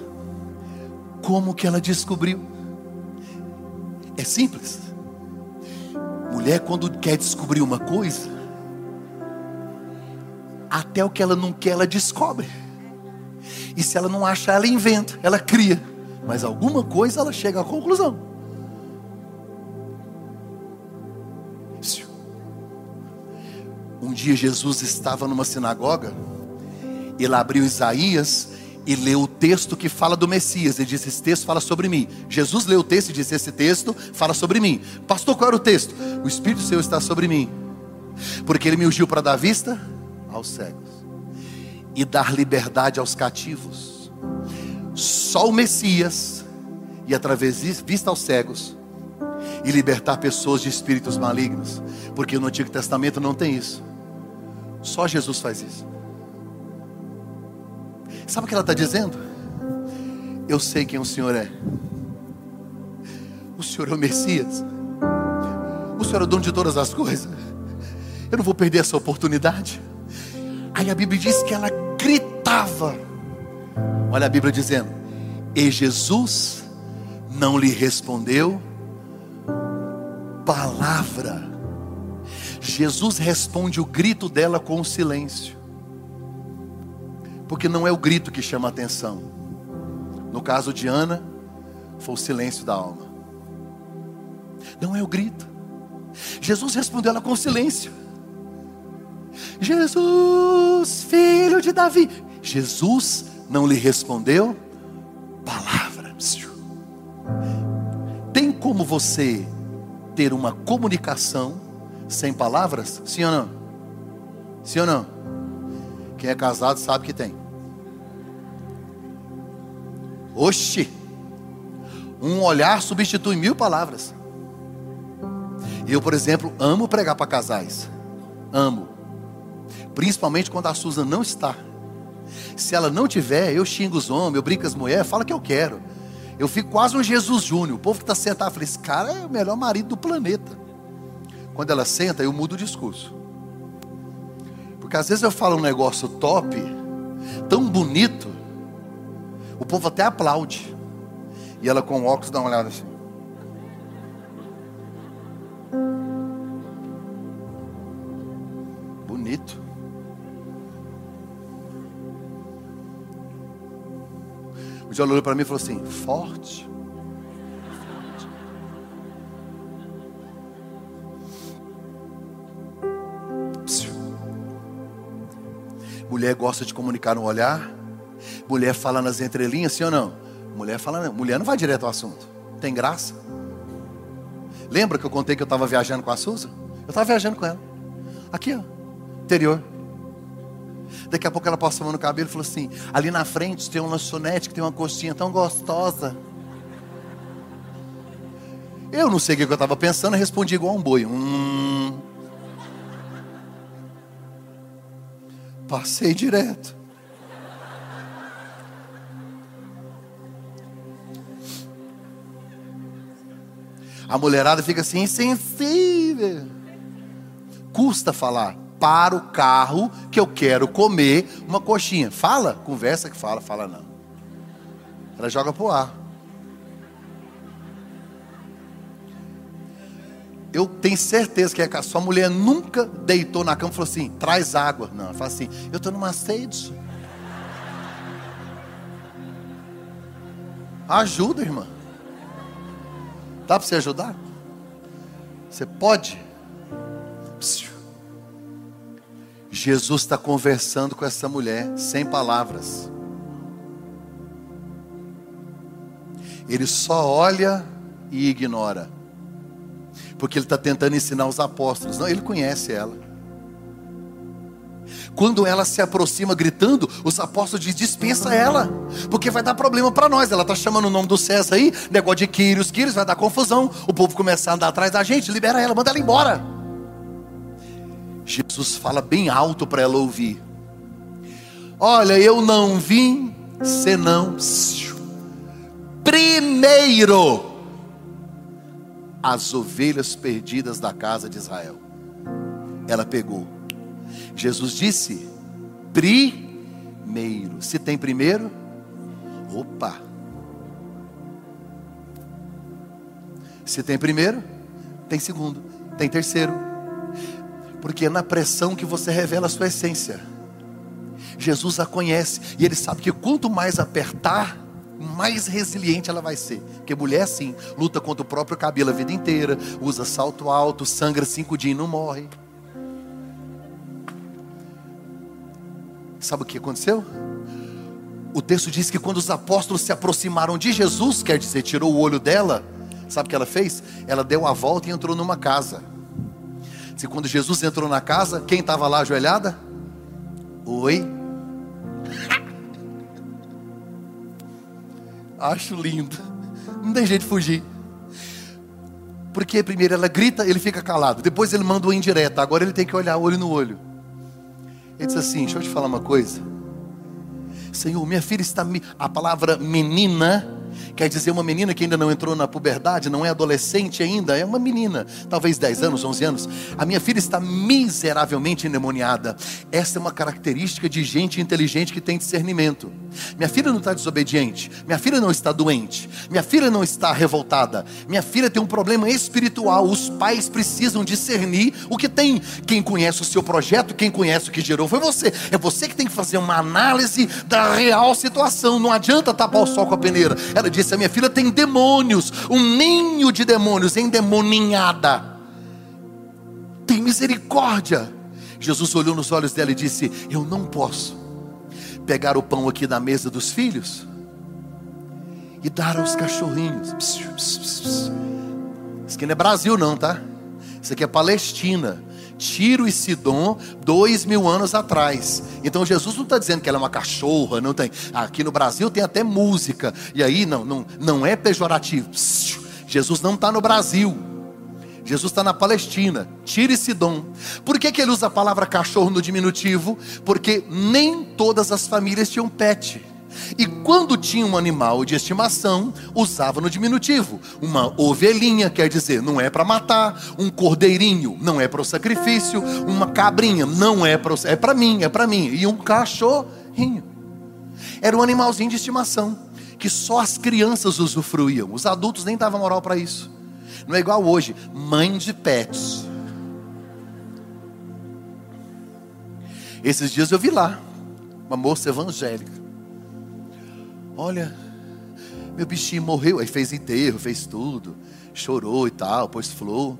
Speaker 1: Como que ela descobriu? É simples. Mulher, quando quer descobrir uma coisa, até o que ela não quer, ela descobre. E se ela não achar, ela inventa, ela cria. Mas alguma coisa ela chega à conclusão. Um dia Jesus estava numa sinagoga, ele abriu Isaías e leu o texto que fala do Messias. Ele disse: Esse texto fala sobre mim. Jesus leu o texto e disse: Esse texto fala sobre mim. Pastor, qual era o texto? O Espírito Seu está sobre mim, porque Ele me ungiu para dar vista aos cegos e dar liberdade aos cativos. Só o Messias, e através disso, vista aos cegos, e libertar pessoas de espíritos malignos, porque no Antigo Testamento não tem isso. Só Jesus faz isso. Sabe o que ela está dizendo? Eu sei quem o Senhor é. O Senhor é o Messias. O Senhor é o dono de todas as coisas. Eu não vou perder essa oportunidade. Aí a Bíblia diz que ela gritava. Olha a Bíblia dizendo: E Jesus não lhe respondeu palavra. Jesus responde o grito dela com o silêncio. Porque não é o grito que chama a atenção. No caso de Ana, foi o silêncio da alma. Não é o grito. Jesus respondeu ela com silêncio. Jesus, filho de Davi. Jesus não lhe respondeu palavra. Tem como você ter uma comunicação sem palavras? Sim ou não? Sim ou não? Quem é casado sabe que tem. Oxi! Um olhar substitui mil palavras. Eu, por exemplo, amo pregar para casais. Amo. Principalmente quando a Susan não está. Se ela não tiver, eu xingo os homens, eu brinco com as mulheres, fala que eu quero. Eu fico quase um Jesus Júnior. O povo que está sentado, falei, esse cara é o melhor marido do planeta. Quando ela senta, eu mudo o discurso. Porque às vezes eu falo um negócio top, tão bonito, o povo até aplaude. E ela com óculos dá uma olhada assim. Bonito. O João olhou para mim e falou assim: forte. Mulher gosta de comunicar no olhar. Mulher fala nas entrelinhas, sim ou não? Mulher fala, mulher não vai direto ao assunto. Tem graça. Lembra que eu contei que eu estava viajando com a Suza? Eu estava viajando com ela. Aqui, ó. Interior. Daqui a pouco ela passou a mão no cabelo e falou assim: ali na frente tem um lanchonete que tem uma coxinha tão gostosa. Eu não sei o que eu estava pensando, respondi igual um boi. Hum. Passei direto. A mulherada fica assim, insensível. Custa falar para o carro que eu quero comer uma coxinha. Fala, conversa que fala, fala não. Ela joga pro ar. Eu tenho certeza que a sua mulher nunca deitou na cama e falou assim: traz água. Não, ela fala assim: eu estou numa sede. Ajuda, irmã. Dá para você ajudar? Você pode? Jesus está conversando com essa mulher sem palavras. Ele só olha e ignora, porque ele está tentando ensinar os apóstolos. Não, ele conhece ela. Quando ela se aproxima gritando, os apóstolos dizem: dispensa ela, porque vai dar problema para nós. Ela está chamando o nome do César aí, negócio de Quírios, Quírios, vai dar confusão. O povo começar a andar atrás da gente, libera ela, manda ela embora. Jesus fala bem alto para ela ouvir: Olha, eu não vim senão primeiro as ovelhas perdidas da casa de Israel. Ela pegou Jesus disse: primeiro. Se tem primeiro, opa. Se tem primeiro, tem segundo, tem terceiro. Porque é na pressão que você revela a sua essência. Jesus a conhece e ele sabe que quanto mais apertar, mais resiliente ela vai ser. Porque mulher, sim, luta contra o próprio cabelo a vida inteira, usa salto alto, sangra cinco dias e não morre. Sabe o que aconteceu? O texto diz que quando os apóstolos se aproximaram de Jesus, quer dizer, tirou o olho dela, sabe o que ela fez? Ela deu a volta e entrou numa casa. Se quando Jesus entrou na casa, quem estava lá ajoelhada? Oi. Acho lindo. Não tem jeito de fugir. Porque primeiro ela grita, ele fica calado. Depois ele manda uma indireta. Agora ele tem que olhar olho no olho. Ele diz assim: Deixa eu te falar uma coisa. Senhor, minha filha está. A palavra menina Quer dizer, uma menina que ainda não entrou na puberdade, não é adolescente ainda, é uma menina, talvez 10 anos, 11 anos. A minha filha está miseravelmente endemoniada. Essa é uma característica de gente inteligente que tem discernimento. Minha filha não está desobediente, minha filha não está doente, minha filha não está revoltada, minha filha tem um problema espiritual. Os pais precisam discernir o que tem. Quem conhece o seu projeto, quem conhece o que gerou foi você. É você que tem que fazer uma análise da real situação. Não adianta tapar o sol com a peneira. Ela disse: A minha filha tem demônios, um ninho de demônios, endemoninhada. Tem misericórdia. Jesus olhou nos olhos dela e disse: Eu não posso pegar o pão aqui da mesa dos filhos e dar aos cachorrinhos. Isso aqui não é Brasil, não, tá? Isso aqui é Palestina. Tiro e Sidom, dois mil anos atrás. Então Jesus não está dizendo que ela é uma cachorra, não tem. Aqui no Brasil tem até música. E aí não, não, não é pejorativo. Jesus não está no Brasil. Jesus está na Palestina, Tiro e Sidom. Por que, que ele usa a palavra cachorro no diminutivo? Porque nem todas as famílias tinham pet. E quando tinha um animal de estimação, usava no diminutivo. Uma ovelhinha, quer dizer, não é para matar. Um cordeirinho, não é para o sacrifício. Uma cabrinha, não é para é para mim, é para mim. E um cachorrinho. Era um animalzinho de estimação que só as crianças usufruíam. Os adultos nem davam moral para isso. Não é igual hoje, mãe de pets. Esses dias eu vi lá uma moça evangélica. Olha, meu bichinho morreu. Aí fez enterro, fez tudo. Chorou e tal, pôs flor.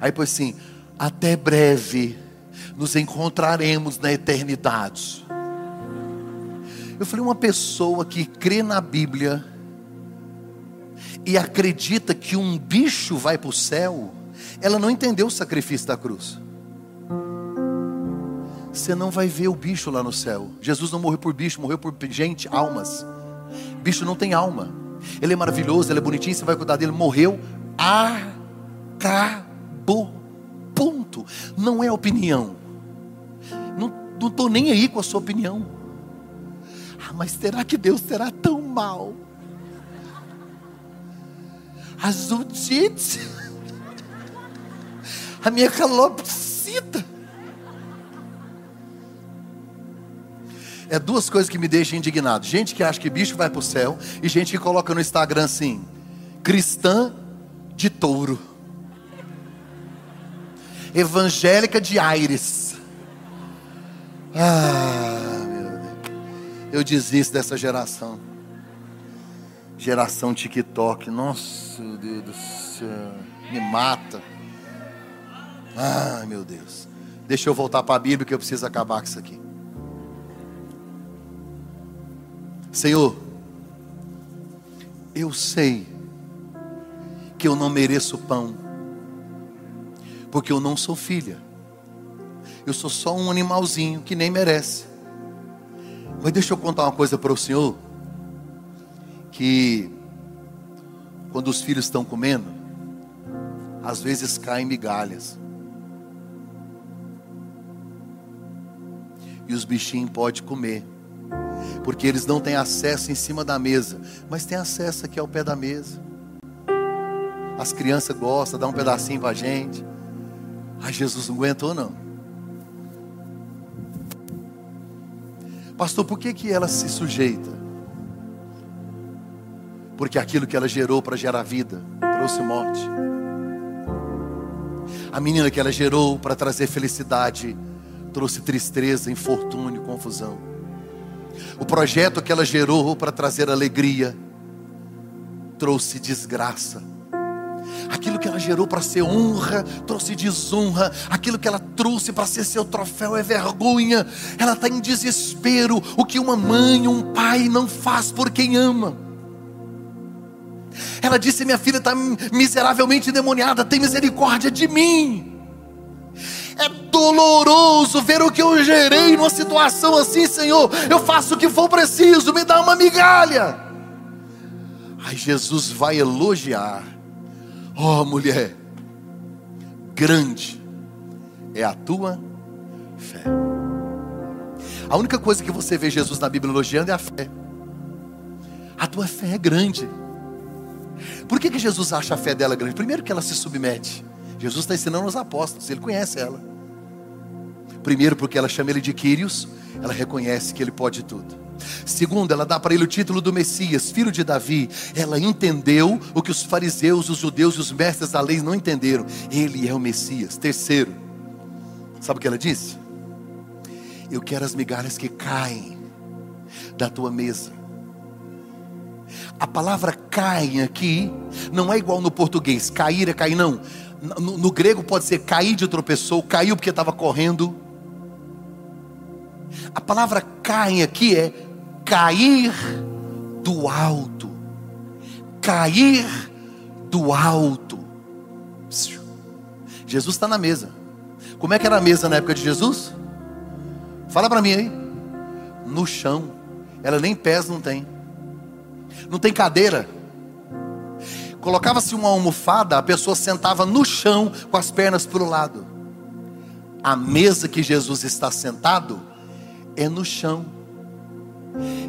Speaker 1: Aí pôs assim: até breve nos encontraremos na eternidade. Eu falei, uma pessoa que crê na Bíblia e acredita que um bicho vai para o céu, ela não entendeu o sacrifício da cruz. Você não vai ver o bicho lá no céu. Jesus não morreu por bicho, morreu por gente, almas. Bicho não tem alma. Ele é maravilhoso, ele é bonitinho, você vai cuidar dele. Morreu, acabou. Ponto. Não é opinião. Não estou nem aí com a sua opinião. Ah, mas será que Deus será tão mal? A Judite, a minha calopsita. É duas coisas que me deixam indignado: gente que acha que bicho vai para o céu, e gente que coloca no Instagram assim, cristã de touro, evangélica de Aires. Ah, meu Deus. Eu desisto dessa geração. Geração TikTok, nossa, meu Deus do céu, me mata. Ai, meu Deus. Deixa eu voltar para a Bíblia que eu preciso acabar com isso aqui. Senhor, eu sei que eu não mereço pão, porque eu não sou filha, eu sou só um animalzinho que nem merece. Mas deixa eu contar uma coisa para o Senhor: que quando os filhos estão comendo, às vezes caem migalhas. E os bichinhos podem comer porque eles não têm acesso em cima da mesa, mas têm acesso aqui ao pé da mesa. As crianças gostam, dá um pedacinho para a gente. Ai, Jesus não aguentou não. Pastor, por que, que ela se sujeita? Porque aquilo que ela gerou para gerar vida trouxe morte. A menina que ela gerou para trazer felicidade trouxe tristeza, infortúnio, confusão. O projeto que ela gerou para trazer alegria trouxe desgraça. Aquilo que ela gerou para ser honra trouxe desonra. Aquilo que ela trouxe para ser seu troféu é vergonha. Ela está em desespero. O que uma mãe, um pai não faz por quem ama. Ela disse: Minha filha está miseravelmente endemoniada. Tem misericórdia de mim. É doloroso ver o que eu gerei numa situação assim, Senhor. Eu faço o que for preciso, me dá uma migalha. Aí Jesus vai elogiar. Ó oh, mulher, grande é a tua fé. A única coisa que você vê Jesus na Bíblia elogiando é a fé. A tua fé é grande. Por que, que Jesus acha a fé dela grande? Primeiro que ela se submete. Jesus está ensinando os apóstolos, ele conhece ela. Primeiro, porque ela chama ele de Quírios, ela reconhece que ele pode tudo. Segundo, ela dá para ele o título do Messias, filho de Davi. Ela entendeu o que os fariseus, os judeus e os mestres da lei não entenderam. Ele é o Messias. Terceiro, sabe o que ela disse? Eu quero as migalhas que caem da tua mesa. A palavra caem aqui não é igual no português, cair é cair, não. No, no grego pode ser cair de tropeçou, caiu porque estava correndo. A palavra caem aqui é cair do alto. Cair do alto. Jesus está na mesa. Como é que era a mesa na época de Jesus? Fala para mim aí. No chão. Ela nem pés não tem. Não tem cadeira. Colocava-se uma almofada, a pessoa sentava no chão com as pernas para o lado. A mesa que Jesus está sentado é no chão.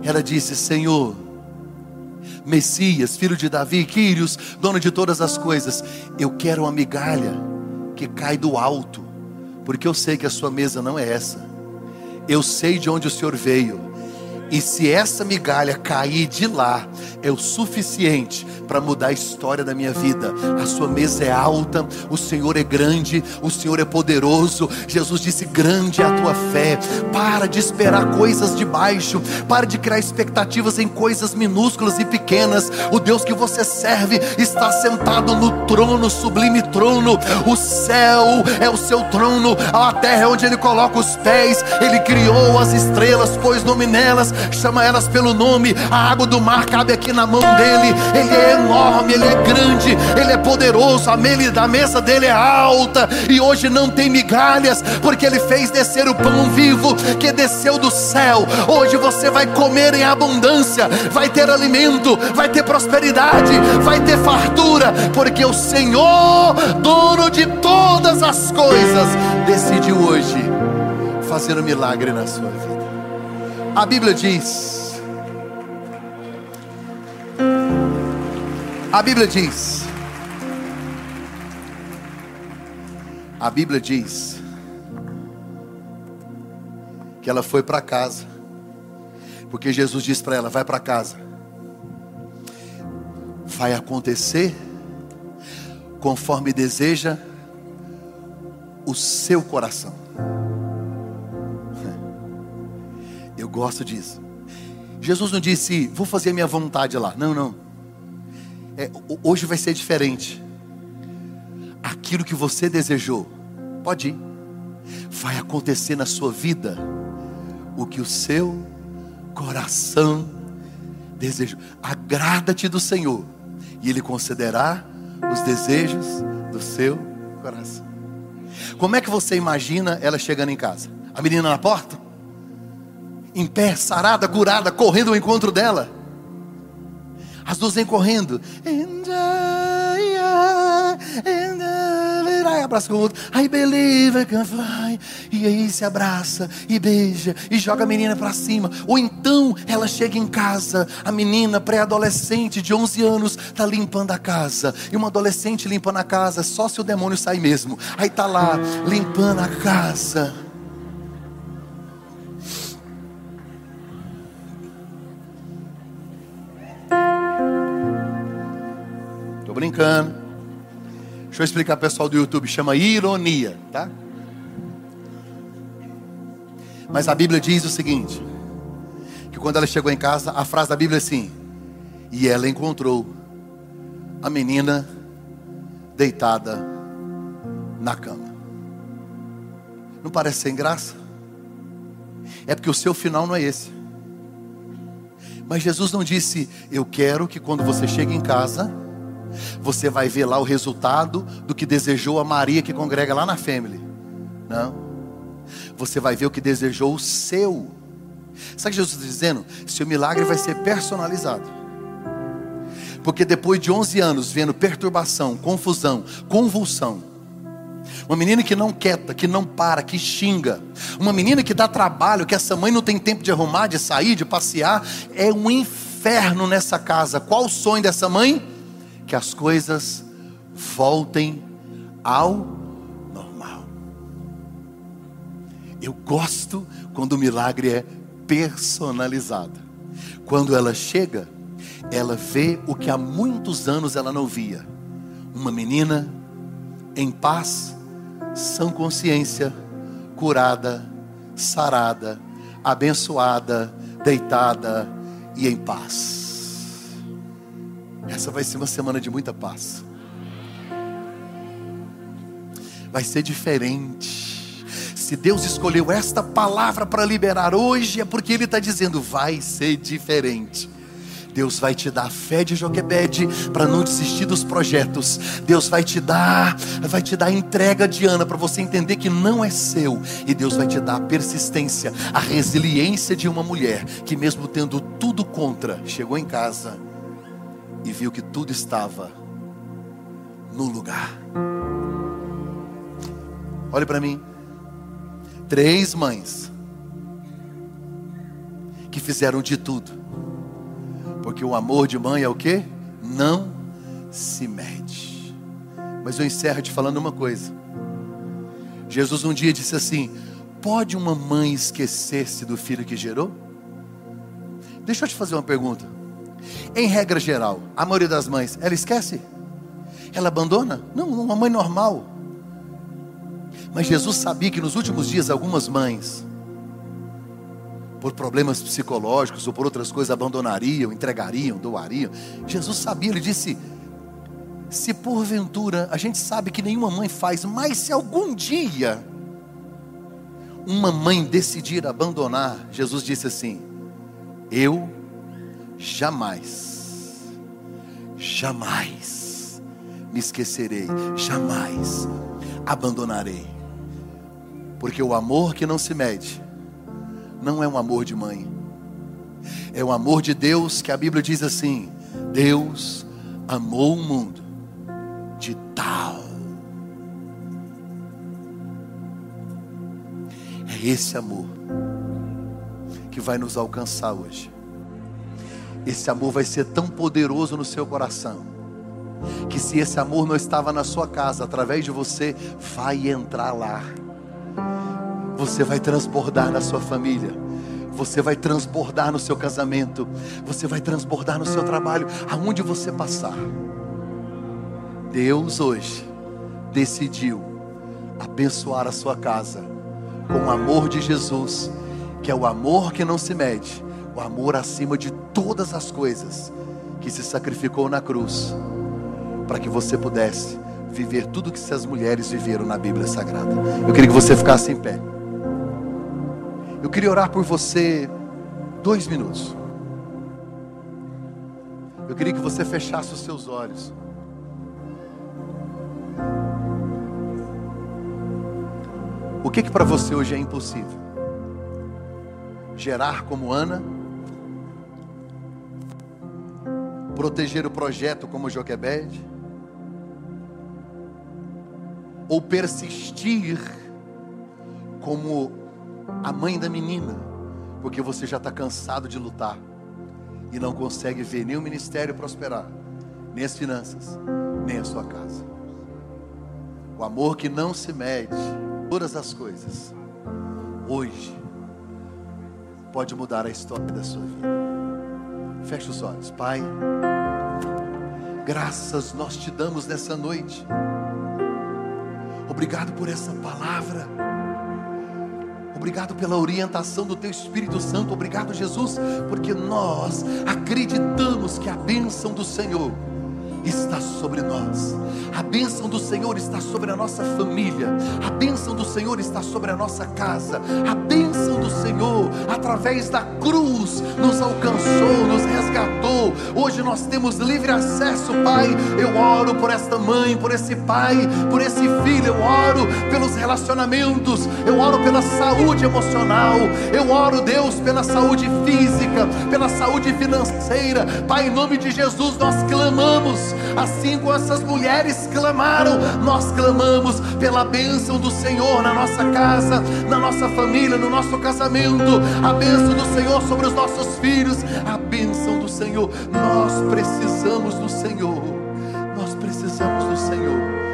Speaker 1: Ela disse: Senhor, Messias, filho de Davi, Quírios, dono de todas as coisas, eu quero uma migalha que cai do alto, porque eu sei que a sua mesa não é essa. Eu sei de onde o Senhor veio. E se essa migalha cair de lá, é o suficiente para mudar a história da minha vida. A sua mesa é alta, o Senhor é grande, o Senhor é poderoso. Jesus disse: Grande é a tua fé. Para de esperar coisas de baixo, para de criar expectativas em coisas minúsculas e pequenas. O Deus que você serve está sentado no trono, sublime trono. O céu é o seu trono, a terra é onde ele coloca os pés. Ele criou as estrelas, pôs nome nelas chama elas pelo nome. A água do mar cabe aqui na mão dele. Ele é enorme, ele é grande, ele é poderoso. A mesa dele é alta e hoje não tem migalhas, porque ele fez descer o pão vivo que desceu do céu. Hoje você vai comer em abundância, vai ter alimento, vai ter prosperidade, vai ter fartura, porque o Senhor, dono de todas as coisas, decidiu hoje fazer um milagre na sua vida. A Bíblia diz. A Bíblia diz. A Bíblia diz que ela foi para casa. Porque Jesus disse para ela: vai para casa. Vai acontecer conforme deseja o seu coração. Eu gosto disso. Jesus não disse, vou fazer a minha vontade lá. Não, não. É, hoje vai ser diferente. Aquilo que você desejou, pode ir. Vai acontecer na sua vida o que o seu coração desejou. Agrada-te do Senhor, e Ele concederá os desejos do seu coração. Como é que você imagina ela chegando em casa? A menina na porta? Em pé, sarada, curada, correndo ao encontro dela. As duas vêm correndo. Aí abraça com o outro. I believe I can fly. E aí se abraça e beija e joga a menina para cima. Ou então ela chega em casa, a menina pré-adolescente de 11 anos está limpando a casa. E uma adolescente limpando a casa, só se o demônio sai mesmo. Aí tá lá limpando a casa. Brincando. Deixa eu explicar para o pessoal do YouTube, chama ironia, tá? Mas a Bíblia diz o seguinte: que quando ela chegou em casa, a frase da Bíblia é assim: e ela encontrou a menina deitada na cama. Não parece sem graça? É porque o seu final não é esse. Mas Jesus não disse: Eu quero que quando você chegue em casa, você vai ver lá o resultado do que desejou a Maria que congrega lá na family. Não. Você vai ver o que desejou o seu. Sabe o que Jesus está dizendo? Seu milagre vai ser personalizado. Porque depois de 11 anos vendo perturbação, confusão, convulsão, uma menina que não quieta, que não para, que xinga, uma menina que dá trabalho, que essa mãe não tem tempo de arrumar, de sair, de passear, é um inferno nessa casa. Qual o sonho dessa mãe? Que as coisas voltem ao normal. Eu gosto quando o milagre é personalizado. Quando ela chega, ela vê o que há muitos anos ela não via. Uma menina em paz, sã consciência, curada, sarada, abençoada, deitada e em paz. Essa vai ser uma semana de muita paz. Vai ser diferente. Se Deus escolheu esta palavra para liberar hoje, é porque Ele está dizendo: vai ser diferente. Deus vai te dar fé de Joquebede para não desistir dos projetos. Deus vai te dar, vai te dar entrega de Ana para você entender que não é seu. E Deus vai te dar a persistência, a resiliência de uma mulher que mesmo tendo tudo contra, chegou em casa e viu que tudo estava no lugar. Olhe para mim. Três mães que fizeram de tudo. Porque o amor de mãe é o que? Não se mede. Mas eu encerro te falando uma coisa. Jesus um dia disse assim: Pode uma mãe esquecer-se do filho que gerou? Deixa eu te fazer uma pergunta. Em regra geral, a maioria das mães, ela esquece? Ela abandona? Não, uma mãe normal. Mas Jesus sabia que nos últimos dias algumas mães, por problemas psicológicos ou por outras coisas, abandonariam, entregariam, doariam. Jesus sabia, ele disse: se porventura, a gente sabe que nenhuma mãe faz, mas se algum dia uma mãe decidir abandonar, Jesus disse assim: Eu jamais, jamais me esquecerei, jamais abandonarei, porque o amor que não se mede, não é um amor de mãe, é o amor de Deus que a Bíblia diz assim: Deus amou o mundo de tal. É esse amor que vai nos alcançar hoje. Esse amor vai ser tão poderoso no seu coração, que se esse amor não estava na sua casa, através de você, vai entrar lá. Você vai transbordar na sua família. Você vai transbordar no seu casamento. Você vai transbordar no seu trabalho, aonde você passar. Deus hoje decidiu abençoar a sua casa com o amor de Jesus, que é o amor que não se mede, o amor acima de todas as coisas, que se sacrificou na cruz, para que você pudesse viver tudo que essas mulheres viveram na Bíblia Sagrada. Eu queria que você ficasse em pé. Eu queria orar por você dois minutos. Eu queria que você fechasse os seus olhos. O que que para você hoje é impossível? Gerar como Ana? Proteger o projeto como Joquebede? Ou persistir como a mãe da menina? Porque você já está cansado de lutar e não consegue ver nem o ministério prosperar, nem as finanças, nem a sua casa. O amor que não se mede todas as coisas, hoje, pode mudar a história da sua vida. Feche os olhos, Pai. Graças nós te damos nessa noite. Obrigado por essa palavra. Obrigado pela orientação do Teu Espírito Santo. Obrigado, Jesus, porque nós acreditamos que a bênção do Senhor está sobre nós. A bênção do Senhor está sobre a nossa família. A bênção do Senhor está sobre a nossa casa. A bênção do Senhor, através da cruz, nos alcançou, nos resgatou. Hoje nós temos livre acesso, Pai. Eu oro por esta mãe, por esse pai, por esse filho. Eu oro pelos relacionamentos. Eu oro pela saúde emocional. Eu oro, Deus, pela saúde física, pela saúde financeira. Pai, em nome de Jesus, nós clamamos assim como essas mulheres clamaram, nós clamamos pela bênção do Senhor na nossa casa, na nossa família, no nosso casamento, a bênção do Senhor sobre os nossos filhos, a bênção do Senhor. Nós precisamos do Senhor, nós precisamos do Senhor,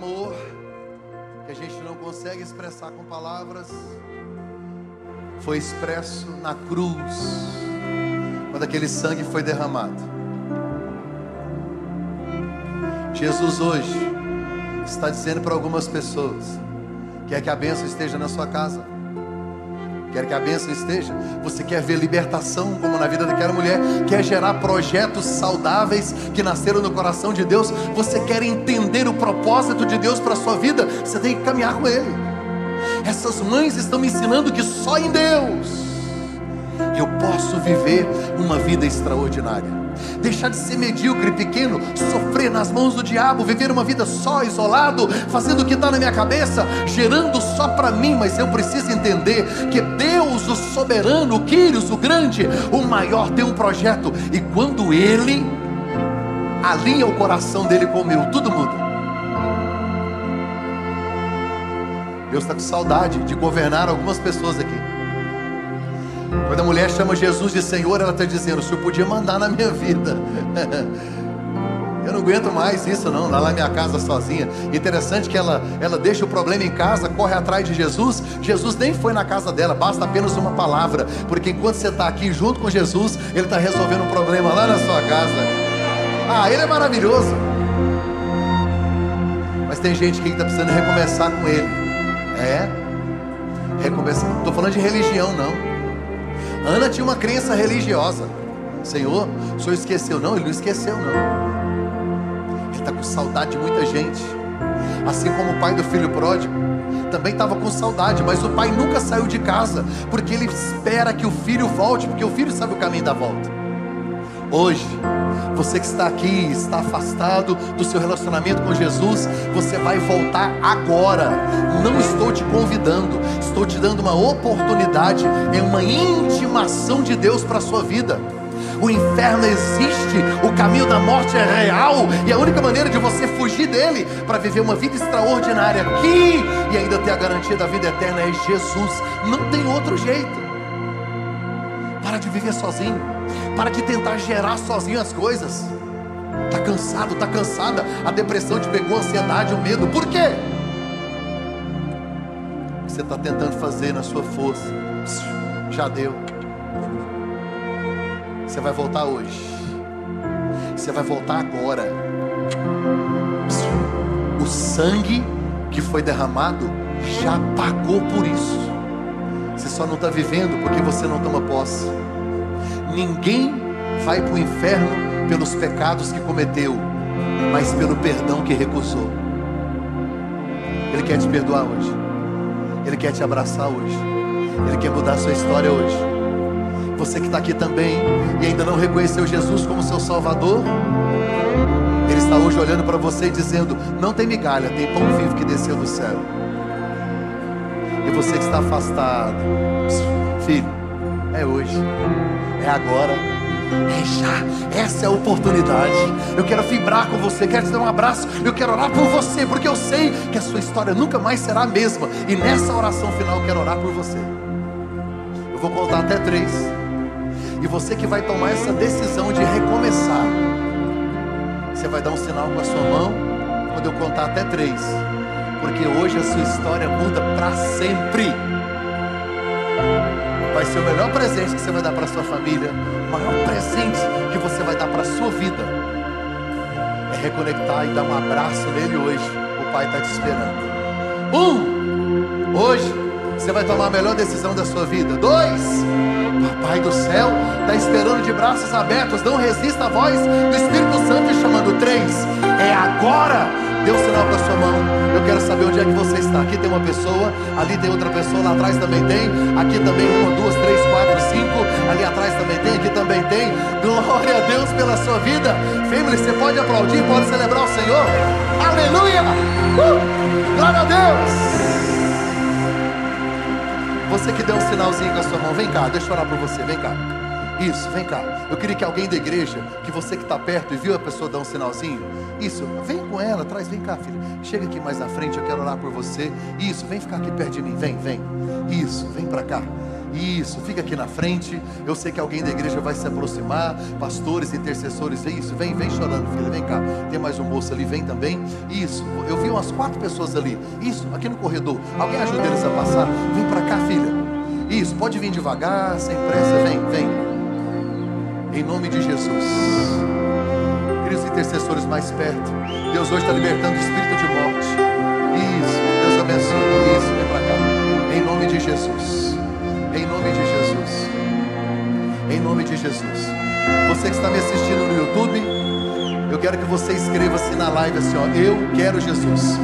Speaker 1: amor que a gente não consegue expressar com palavras foi expresso na cruz, quando aquele sangue foi derramado. Jesus hoje está dizendo para algumas pessoas: quer que a bênção esteja na sua casa? Quer que a bênção esteja? Você quer ver libertação, como na vida daquela mulher? Quer gerar projetos saudáveis que nasceram no coração de Deus? Você quer entender o propósito de Deus para a sua vida? Você tem que caminhar com Ele. Essas mães estão me ensinando que só em Deus eu posso viver uma vida extraordinária deixar de ser medíocre, pequeno, sofrer nas mãos do diabo, viver uma vida só, isolado, fazendo o que está na minha cabeça, gerando só para mim, mas eu preciso entender que Deus, o soberano, o Quírios, o grande, o maior, tem um projeto, e quando Ele alinha o coração dele com o meu, tudo muda. Deus está com saudade de governar algumas pessoas aqui. Quando a mulher chama Jesus de Senhor, ela está dizendo: o Senhor podia mandar na minha vida. Eu não aguento mais isso, não, lá na minha casa sozinha. Interessante que ela, ela deixa o problema em casa, corre atrás de Jesus. Jesus nem foi na casa dela, basta apenas uma palavra. Porque enquanto você está aqui junto com Jesus, Ele está resolvendo um problema lá na sua casa. Ah, Ele é maravilhoso. Mas tem gente que está precisando recomeçar com Ele. É? Recomeçar. Estou falando de religião, não. Ana tinha uma crença religiosa. Senhor, o senhor esqueceu? Não, ele não esqueceu, não. Ele está com saudade de muita gente. Assim como o pai do filho pródigo também estava com saudade, mas o pai nunca saiu de casa, porque ele espera que o filho volte, porque o filho sabe o caminho da volta. Hoje, você que está aqui, está afastado do seu relacionamento com Jesus, você vai voltar agora. Não estou te convidando, estou te dando uma oportunidade, é uma intimação de Deus para a sua vida. O inferno existe, o caminho da morte é real, e a única maneira de você fugir dele para viver uma vida extraordinária aqui e ainda ter a garantia da vida eterna é Jesus. Não tem outro jeito. Para de viver sozinho. Para de tentar gerar sozinho as coisas. Tá cansado, tá cansada. A depressão te pegou, a ansiedade, o medo. Por quê? Você está tentando fazer na sua força. Já deu. Você vai voltar hoje. Você vai voltar agora. O sangue que foi derramado já pagou por isso. Você só não está vivendo porque você não toma posse. Ninguém vai para o inferno pelos pecados que cometeu, mas pelo perdão que recusou. Ele quer te perdoar hoje. Ele quer te abraçar hoje. Ele quer mudar a sua história hoje. Você que está aqui também e ainda não reconheceu Jesus como seu Salvador, Ele está hoje olhando para você e dizendo: Não tem migalha, tem pão vivo que desceu do céu. E você que está afastado, filho, é hoje, é agora, é já. Essa é a oportunidade. Eu quero vibrar com você, quero te dar um abraço, eu quero orar por você, porque eu sei que a sua história nunca mais será a mesma. E nessa oração final eu quero orar por você. Eu vou contar até três. E você que vai tomar essa decisão de recomeçar, você vai dar um sinal com a sua mão quando eu contar até três porque hoje a sua história muda para sempre. Vai ser o melhor presente que você vai dar para sua família, o maior presente que você vai dar para sua vida é reconectar e dar um abraço nele hoje. O Pai está te esperando. Um, hoje você vai tomar a melhor decisão da sua vida. Dois, Papai do céu está esperando de braços abertos. Não resista à voz do Espírito Santo chamando. Três, é agora Dê um sinal para sua mão. Eu quero saber onde é que você está. Aqui tem uma pessoa, ali tem outra pessoa, lá atrás também tem. Aqui também uma, duas, três, quatro, cinco. Ali atrás também tem, aqui também tem. Glória a Deus pela sua vida. Family, você pode aplaudir, pode celebrar o Senhor. Aleluia! Uh! Glória a Deus! Você que deu um sinalzinho com a sua mão, vem cá, deixa eu orar por você, vem cá. Isso, vem cá. Eu queria que alguém da igreja, que você que está perto e viu a pessoa dar um sinalzinho, isso, vem com ela, traz, vem cá, filha. Chega aqui mais na frente, eu quero orar por você. Isso, vem ficar aqui perto de mim, vem, vem. Isso, vem para cá. Isso, fica aqui na frente. Eu sei que alguém da igreja vai se aproximar. Pastores, intercessores, isso. Vem, vem chorando, filha. Vem cá. Tem mais um moço ali, vem também. Isso. Eu vi umas quatro pessoas ali. Isso, aqui no corredor. Alguém ajuda eles a passar? Vem para cá, filha. Isso, pode vir devagar, sem pressa. Vem, vem. Em nome de Jesus. Queridos intercessores mais perto. Deus hoje está libertando o espírito de morte. Isso, Deus abençoe. Isso, vem para cá. Em nome de Jesus. Em nome de Jesus. Em nome de Jesus. Você que está me assistindo no YouTube, eu quero que você escreva assim na live assim, ó, eu quero Jesus.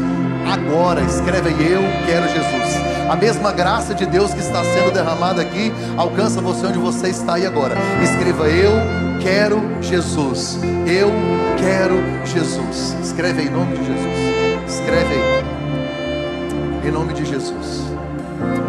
Speaker 1: Agora, escreve aí, eu quero Jesus. A mesma graça de Deus que está sendo derramada aqui alcança você onde você está aí agora. Escreva eu quero Jesus. Eu quero Jesus. Escreve aí em nome de Jesus. Escreve aí. Em nome de Jesus.